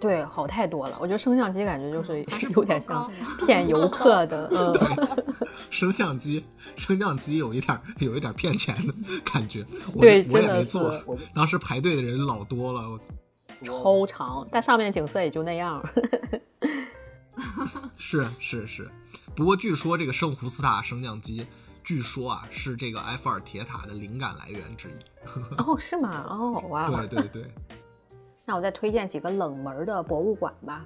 S3: 对，好太多了。我觉得升降机感觉就是
S4: 还是
S3: 有点像骗游客的，嗯，
S2: 升降机，升降机有一点有一点骗钱的感觉。我
S3: 对
S2: 我也没坐，当时排队的人老多了。
S3: 超长，但上面景色也就那样。
S2: 是是是，不过据说这个圣胡斯塔升降机，据说啊是这个埃菲尔铁塔的灵感来源之一。
S3: 哦，是吗？哦，哇。
S2: 对对对，
S3: 那我再推荐几个冷门的博物馆吧。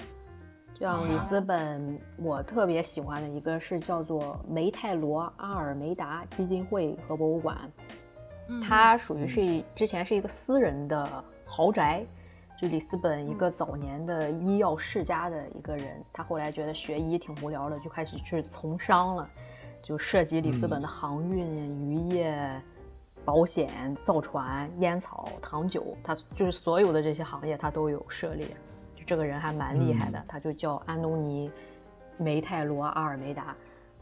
S3: 像里斯本，我特别喜欢的一个是叫做梅泰罗阿尔梅达基金会和博物馆，
S4: 嗯
S3: 它属于是一之前是一个私人的豪宅，就里斯本一个早年的医药世家的一个人，他后来觉得学医挺无聊的，就开始去从商了，就涉及里斯本的航运、渔业、保险、造船、烟草、糖酒，他就是所有的这些行业他都有涉猎。就这个人还蛮厉害的，他就叫安东尼·梅泰罗阿尔梅达。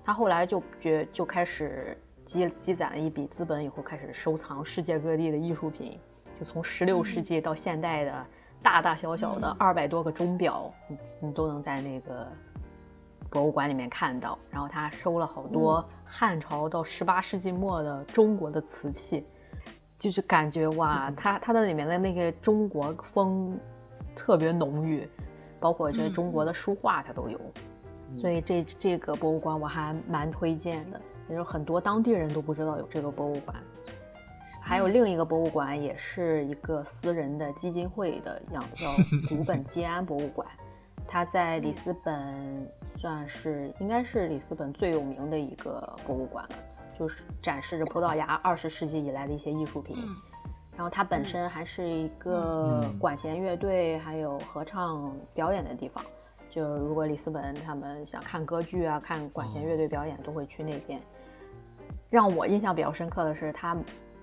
S3: 他后来就觉就开始积积攒了一笔资本以后，开始收藏世界各地的艺术品，就从十六世纪到现代的大大小小的二百多个钟表，你你都能在那个博物馆里面看到。然后他收了好多汉朝到十八世纪末的中国的瓷器，就是感觉哇，它它的里面的那个中国风特别浓郁，包括这中国的书画它都有。所以这这个博物馆我还蛮推荐的，也有很多当地人都不知道有这个博物馆。还有另一个博物馆，也是一个私人的基金会的样子，叫 古本基安博物馆。它在里斯本算是应该是里斯本最有名的一个博物馆了，就是展示着葡萄牙二十世纪以来的一些艺术品。
S4: 嗯
S3: 然后它本身还是一个
S2: 嗯
S3: 管弦乐队还有合唱表演的地方。就如果里斯本他们想看歌剧啊、看管弦乐队表演，都会去那边。让我印象比较深刻的是它，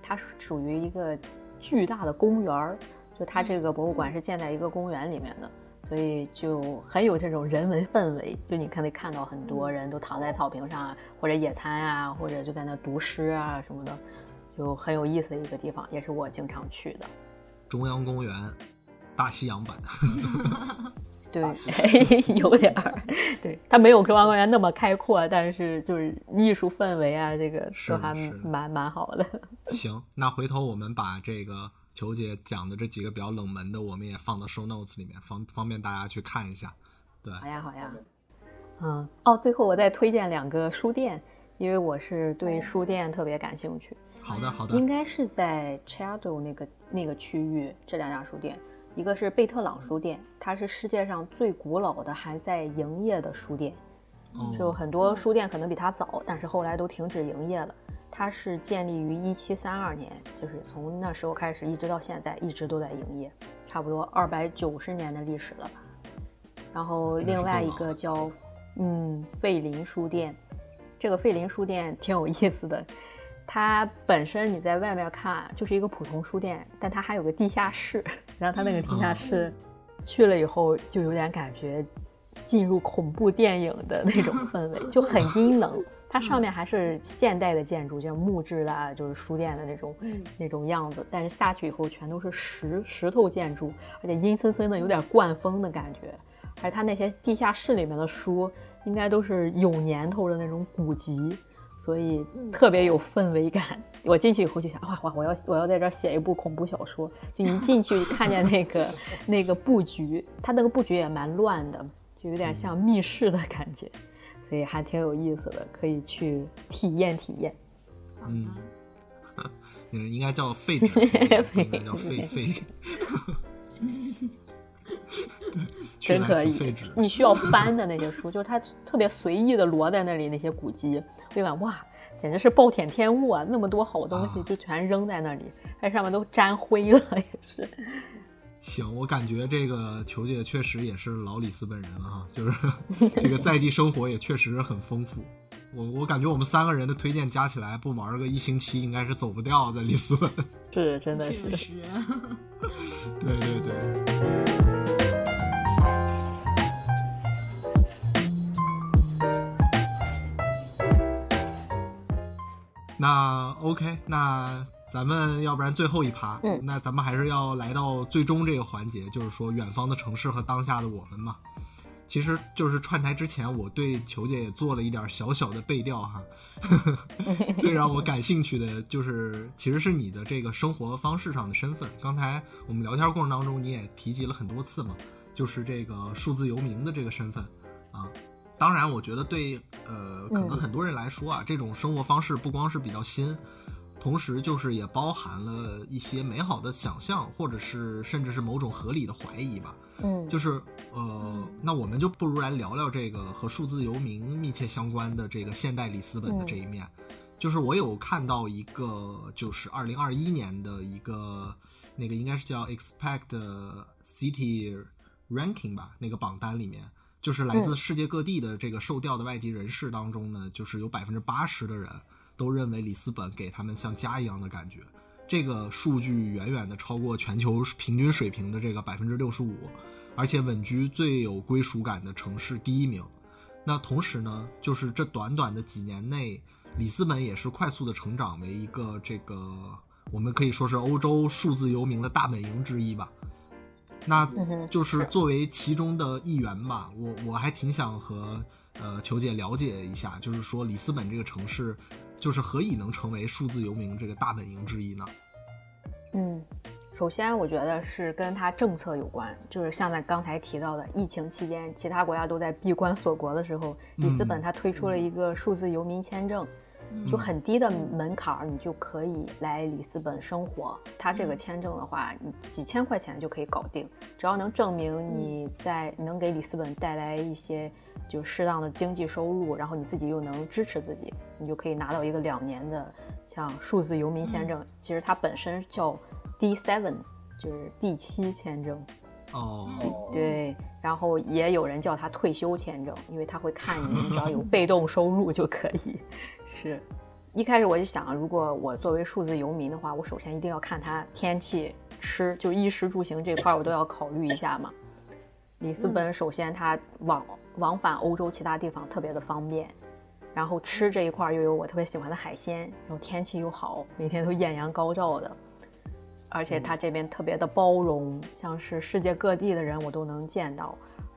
S3: 它属于一个巨大的公园儿，就它这个博物馆是建在一个公园里面的，所以就很有这种人文氛围。就你可以看到很多人都躺在草坪上啊，或者野餐啊，或者就在那读诗啊什么的，就很有意思的一个地方，也是我经常去的。
S2: 中央公园大西洋版。
S3: 对，有点儿，对，它没有中央公园那么开阔，但是就是艺术氛围啊，这个都还蛮蛮好的。
S2: 行，那回头我们把这个球姐讲的这几个比较冷门的，我们也放到 show notes 里面，方方便大家去看一下。对，
S3: 好呀，好呀。嗯，哦，最后我再推荐两个书店，因为我是对书店特别感兴趣。
S2: 好的好的
S3: 应，该是在 Chado 那个那个区域，这两家书店，一个是贝特朗书店，它是世界上最古老的还在营业的书店。就
S2: 哦，
S3: 很多书店可能比它早，但是后来都停止营业了。它是建立于一七三二年，就是从那时候开始一直到现在，一直都在营业，差不多二百九十年的历史了吧。然后另外一个叫嗯费林书店，这个费林书店挺有意思的，它本身你在外面看就是一个普通书店，但它还有个地下室，然后他那个地下室去了以后就有点感觉进入恐怖电影的那种氛围，就很阴冷。它上面还是现代的建筑，像木质的啊，就是书店的那种、那种样子，但是下去以后全都是石石头建筑，而且阴森森的，有点灌风的感觉。而它那些地下室里面的书，应该都是有年头的那种古籍，所以特别有氛围感。我进去以后就想，哇哇，我要我要在这儿写一部恐怖小说。就一进去看见那个 那个布局，它那个布局也蛮乱的，就有点像密室的感觉，所以还挺有意思的，可以去体验体验。
S2: 嗯，嗯，应该叫废纸，应该叫废废。
S3: 真可以，你需要翻的那些书，就是它特别随意的摞在那里，那些古籍，我感哇，简直是暴殄天物啊！那么多好东西就全扔在那里，它上面都沾灰了，也是。
S2: 行，我感觉这个球姐确实也是老里斯本人了哈，就是 这个在地生活也确实很丰富。我我感觉我们三个人的推荐加起来，不玩个一星期应该是走不掉在里斯本。
S3: 是，真的
S4: 是。是。
S2: 对对对。那 OK，那咱们要不然最后一趴，
S3: 嗯，
S2: 那咱们还是要来到最终这个环节，就是说远方的城市和当下的我们嘛。其实就是串台之前，我对球姐也做了一点小小的背调哈。最让我感兴趣的就是，其实是你的这个生活方式上的身份。刚才我们聊天过程当中，你也提及了很多次嘛，就是这个数字游民的这个身份啊。当然，我觉得对，呃，可能很多人来说啊，这种生活方式不光是比较新，同时就是也包含了一些美好的想象，或者是甚至是某种合理的怀疑吧。
S3: 嗯，
S2: 就是呃，那我们就不如来聊聊这个和数字游民密切相关的这个现代里斯本的这一面。就是我有看到一个，就是二零二一年的一个那个应该是叫 Expect City Ranking 吧，那个榜单里面。就是来自世界各地的这个受调的外籍人士当中呢，就是有百分之八十的人都认为里斯本给他们像家一样的感觉。这个数据远远的超过全球平均水平的这个百分之六十五，而且稳居最有归属感的城市第一名。那同时呢，就是这短短的几年内，里斯本也是快速的成长为一个这个我们可以说是欧洲数字游民的大本营之一吧。那就是作为其中的一员吧，我我还挺想和呃球姐了解一下，就是说里斯本这个城市，就是何以能成为数字游民这个大本营之一呢？
S3: 嗯，首先我觉得是跟它政策有关，就是像在刚才提到的疫情期间，其他国家都在闭关锁国的时候，里斯本它推出了一个数字游民签证。就很低的门槛儿，你就可以来里斯本生活。他这个签证的话，你几千块钱就可以搞定，只要能证明你在能给里斯本带来一些就适当的经济收入，然后你自己又能支持自己，你就可以拿到一个两年的像数字游民签证。其实它本身叫 D seven，就是第七签证。
S2: 哦，
S3: 对，然后也有人叫它退休签证，因为他会看你只要有 被动收入就可以。是，一开始我就想，如果我作为数字游民的话，我首先一定要看它天气、吃，就衣食住行这块我都要考虑一下嘛。里斯本首先它往往返欧洲其他地方特别的方便，然后吃这一块又有我特别喜欢的海鲜，然后天气又好，每天都艳阳高照的，而且它这边特别的包容，像是世界各地的人我都能见到。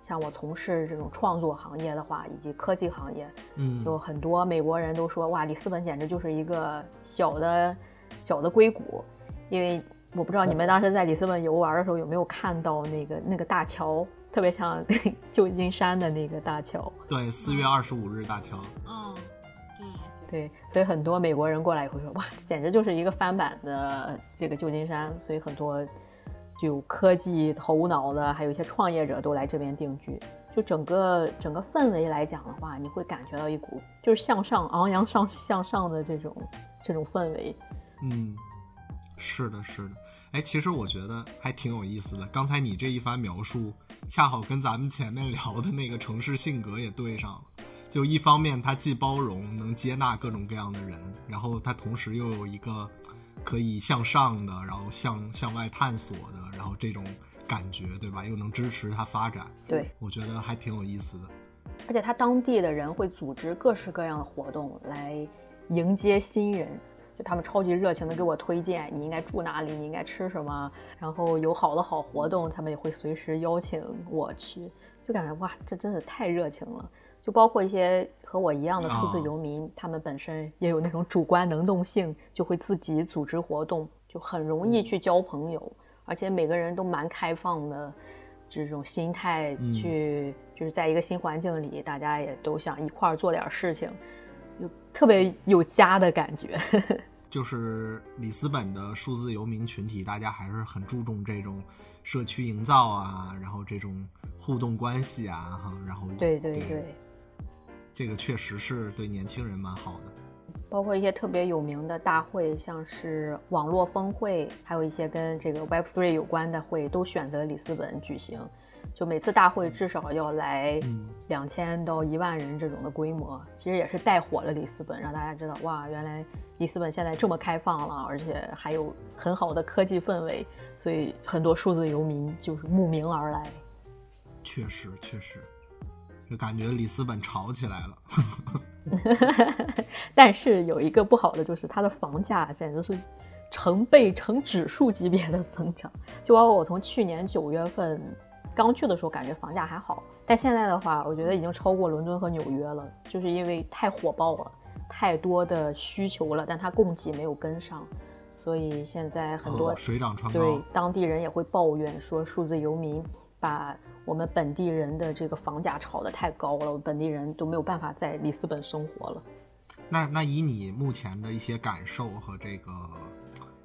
S3: 像我从事这种创作行业的话，以及科技行业，
S2: 嗯，
S3: 有很多美国人都说，哇，里斯本简直就是一个小的、小的硅谷。因为我不知道你们当时在里斯本游玩的时候有没有看到那个那个大桥，特别像 旧金山的那个大桥。
S2: 对，四月二十五日大桥。
S4: 嗯，对
S3: 对，所以很多美国人过来以后说，哇，简直就是一个翻版的这个旧金山。所以很多。就科技头脑的，还有一些创业者都来这边定居。就整个整个氛围来讲的话，你会感觉到一股就是向上、昂扬上向上的这种这种氛围。
S2: 嗯，是的，是的。哎，其实我觉得还挺有意思的。刚才你这一番描述，恰好跟咱们前面聊的那个城市性格也对上了。就一方面，它既包容，能接纳各种各样的人，然后它同时又有一个。可以向上的，然后向向外探索的，然后这种感觉，对吧？又能支持它发展，
S3: 对
S2: 我觉得还挺有意思的。
S3: 而且他当地的人会组织各式各样的活动来迎接新人，就他们超级热情的给我推荐你应该住哪里，你应该吃什么，然后有好的好活动，他们也会随时邀请我去，就感觉哇，这真的太热情了。就包括一些和我一样的数字游民，他们本身也有那种主观能动性，就会自己组织活动，就很容易去交朋友，而且每个人都蛮开放的这种心态去，就是在一个新环境里，大家也都想一块儿做点事情，就特别有家的感觉。
S2: 就是里斯本的数字游民群体，大家还是很注重这种社区营造啊，然后这种互动关系啊，哈，然后
S3: 对对对。
S2: 这个确实是对年轻人蛮好的，
S3: 包括一些特别有名的大会，像是网络峰会，还有一些跟这个 Web3 有关的会，都选择里斯本举行。就每次大会至少要来两千到一万人这种的规模，其实也是带火了里斯本，让大家知道哇，原来里斯本现在这么开放了，而且还有很好的科技氛围，所以很多数字游民就是慕名而来。
S2: 确实，确实。就感觉里斯本炒起来了，
S3: 但是有一个不好的就是它的房价简直是成倍、成指数级别的增长。就包括我从去年九月份刚去的时候，感觉房价还好，但现在的话，我觉得已经超过伦敦和纽约了，就是因为太火爆了，太多的需求了，但它供给没有跟上，所以现在很多
S2: 水涨船高，
S3: 对当地人也会抱怨说，数字游民把。我们本地人的这个房价炒得太高了，本地人都没有办法在里斯本生活了。
S2: 那那以你目前的一些感受和这个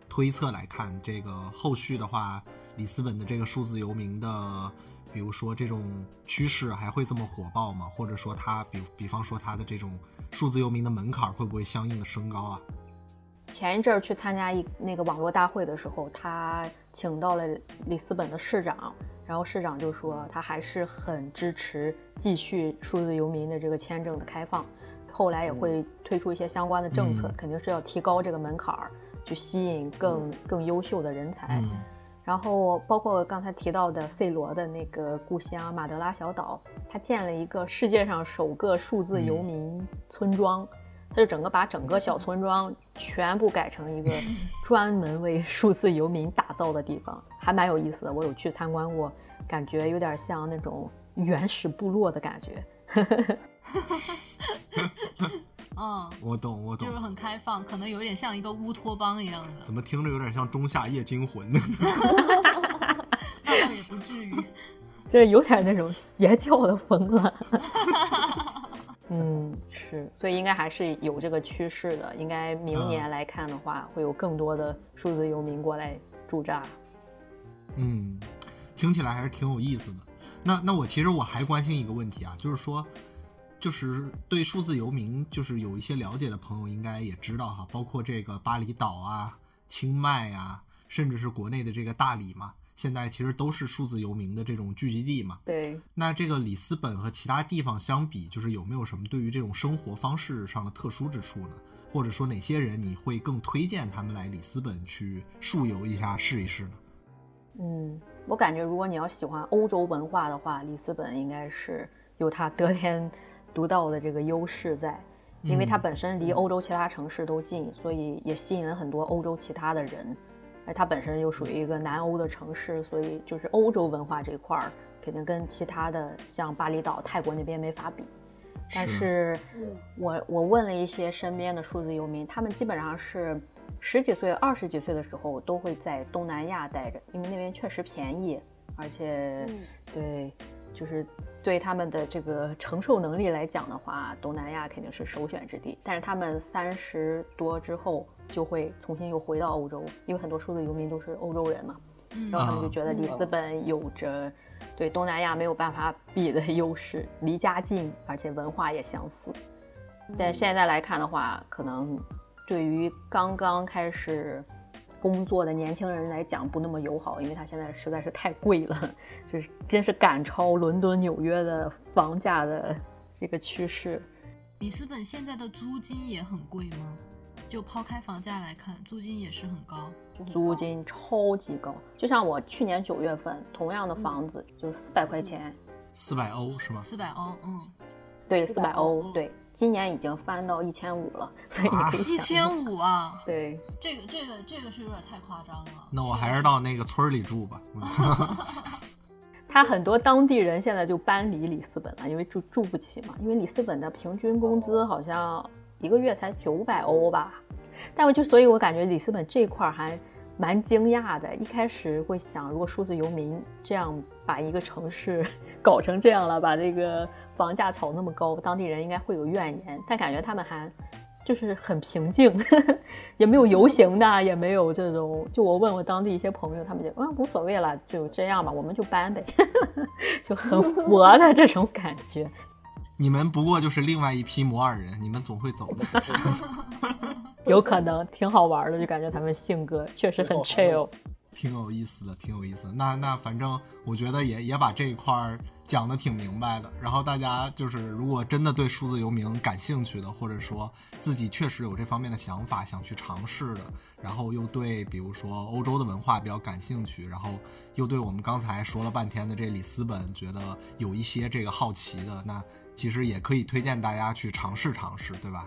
S2: 推测来看，这个后续的话，里斯本的这个数字游民的，比如说这种趋势还会这么火爆吗？或者说它比比方说它的这种数字游民的门槛会不会相应的升高啊？
S3: 前一阵儿去参加一那个网络大会的时候，他请到了里斯本的市长，然后市长就说他还是很支持继续数字游民的这个签证的开放，后来也会推出一些相关的政策，肯定是要提高这个门槛儿，去吸引更更优秀的人才。然后包括刚才提到的 C 罗的那个故乡马德拉小岛，他建了一个世界上首个数字游民村庄。他就整个把整个小村庄全部改成一个 专门为数字游民打造的地方，还蛮有意思的。我有去参观过，感觉有点像那种原始部落的感觉。
S4: 嗯，
S2: 我懂，我懂，
S4: 就是很开放，可能有点像一个乌托邦一样的。
S2: 怎么听着有点像《中夏夜惊魂》呢？
S4: 那倒也不至于，
S3: 这有点那种邪教的风了。嗯，是，所以应该还是有这个趋势的。应该明年来看的话，会有更多的数字游民过来驻扎。
S2: 嗯，听起来还是挺有意思的。那那我其实我还关心一个问题啊，就是说，就是对数字游民就是有一些了解的朋友应该也知道哈，包括这个巴厘岛啊、清迈啊，甚至是国内的这个大理嘛。现在其实都是数字游民的这种聚集地嘛。
S3: 对。
S2: 那这个里斯本和其他地方相比，就是有没有什么对于这种生活方式上的特殊之处呢？或者说哪些人你会更推荐他们来里斯本去数游一下、试一试呢？
S3: 嗯，我感觉如果你要喜欢欧洲文化的话，里斯本应该是有它得天独厚的这个优势在，因为它本身离欧洲其他城市都近，所以也吸引了很多欧洲其他的人。哎，它本身又属于一个南欧的城市，所以就是欧洲文化这块儿肯定跟其他的像巴厘岛、泰国那边没法比。但是，我我问了一些身边的数字游民，他们基本上是十几岁、二十几岁的时候都会在东南亚待着，因为那边确实便宜，而且对。就是对他们的这个承受能力来讲的话，东南亚肯定是首选之地。但是他们三十多之后就会重新又回到欧洲，因为很多数字游民都是欧洲人嘛。然后他们就觉得里斯本有着对东南亚没有办法比的优势，离家近，而且文化也相似。但现在来看的话，可能对于刚刚开始。工作的年轻人来讲不那么友好，因为它现在实在是太贵了，就是真是赶超伦敦、纽约的房价的这个趋势。
S4: 里斯本现在的租金也很贵吗？就抛开房价来看，租金也是很高，
S3: 租金超级高。就像我去年九月份同样的房子就四百块钱，
S2: 四百欧是吗？
S4: 四百欧，嗯，
S3: 对，四百欧，对。今年已经翻到一千五了，所以你可以
S4: 一千五啊！
S3: 对，
S4: 这个这个这个是有点太夸张了。
S2: 那我还是到那个村里住吧。
S3: 他很多当地人现在就搬离里斯本了，因为住住不起嘛。因为里斯本的平均工资好像一个月才九百欧吧。但我就所以，我感觉里斯本这块还蛮惊讶的。一开始会想，如果数字游民这样把一个城市 搞成这样了，把这个房价炒那么高，当地人应该会有怨言。但感觉他们还。就是很平静，也没有游行的，也没有这种。就我问我当地一些朋友，他们就嗯无所谓了，就这样吧，我们就搬呗，就很佛的这种感觉。
S2: 你们不过就是另外一批摩尔人，你们总会走的。
S3: 有可能挺好玩的，就感觉他们性格确实很 chill，
S2: 挺有意思的，挺有意思。那那反正我觉得也也把这一块儿。讲的挺明白的，然后大家就是如果真的对数字游民感兴趣的，或者说自己确实有这方面的想法想去尝试的，然后又对比如说欧洲的文化比较感兴趣，然后又对我们刚才说了半天的这里斯本觉得有一些这个好奇的，那其实也可以推荐大家去尝试尝试，对吧？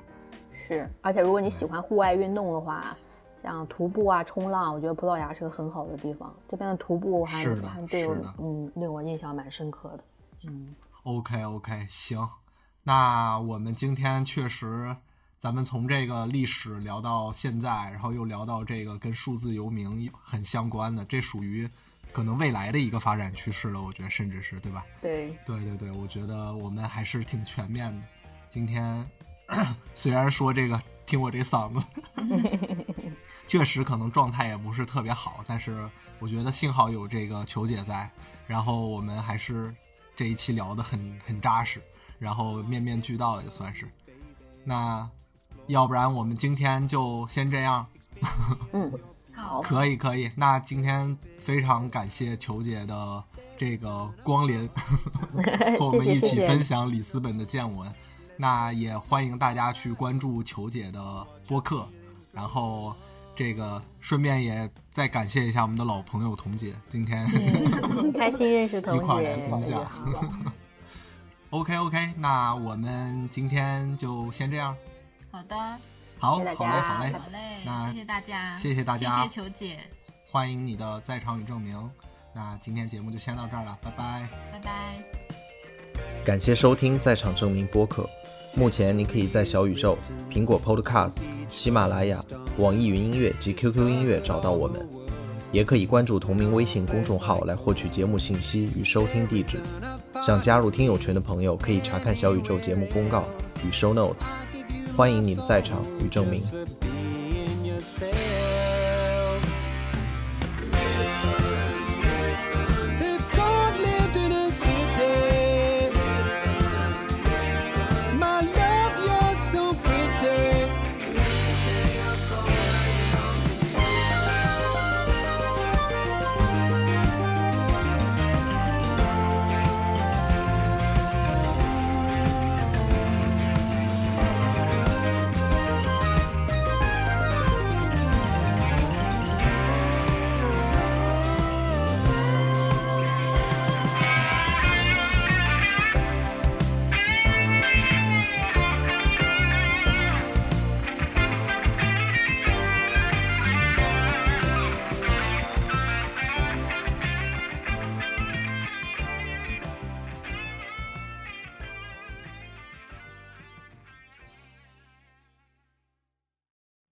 S3: 是，而且如果你喜欢户外运动的话，像徒步啊、冲浪，我觉得葡萄牙是个很好的地方。这边的徒步还还对我嗯令我印象蛮深刻的。嗯
S2: ，OK OK，行，那我们今天确实，咱们从这个历史聊到现在，然后又聊到这个跟数字游民很相关的，这属于可能未来的一个发展趋势了，我觉得甚至是对吧？
S3: 对，
S2: 对对对，我觉得我们还是挺全面的。今天 虽然说这个，听我这嗓子，确实可能状态也不是特别好，但是我觉得幸好有这个球姐在，然后我们还是。这一期聊的很很扎实，然后面面俱到也算是。那要不然我们今天就先这样。
S3: 嗯，好，
S2: 可以可以。那今天非常感谢球姐的这个光临，和我们一起分享里斯本的见闻。那也欢迎大家去关注球姐的播客，然后。这个顺便也再感谢一下我们的老朋友童姐，今天
S3: 开心认识童姐，
S2: 一块来分享。OK OK，那我们今天就先这样。
S4: 好的，
S2: 好，好嘞，
S4: 好
S2: 嘞，
S4: 好嘞，那谢谢大家，
S2: 谢谢大家，
S4: 谢谢球姐，
S2: 欢迎你的在场与证明。那今天节目就先到这儿了，拜拜，
S4: 拜拜。
S2: 感谢收听在场证明播客。目前，你可以在小宇宙、苹果 Podcast、喜马拉雅、网易云音乐及 QQ 音乐找到我们，也可以关注同名微信公众号来获取节目信息与收听地址。想加入听友群的朋友，可以查看小宇宙节目公告与 Show Notes。欢迎你的在场与证明。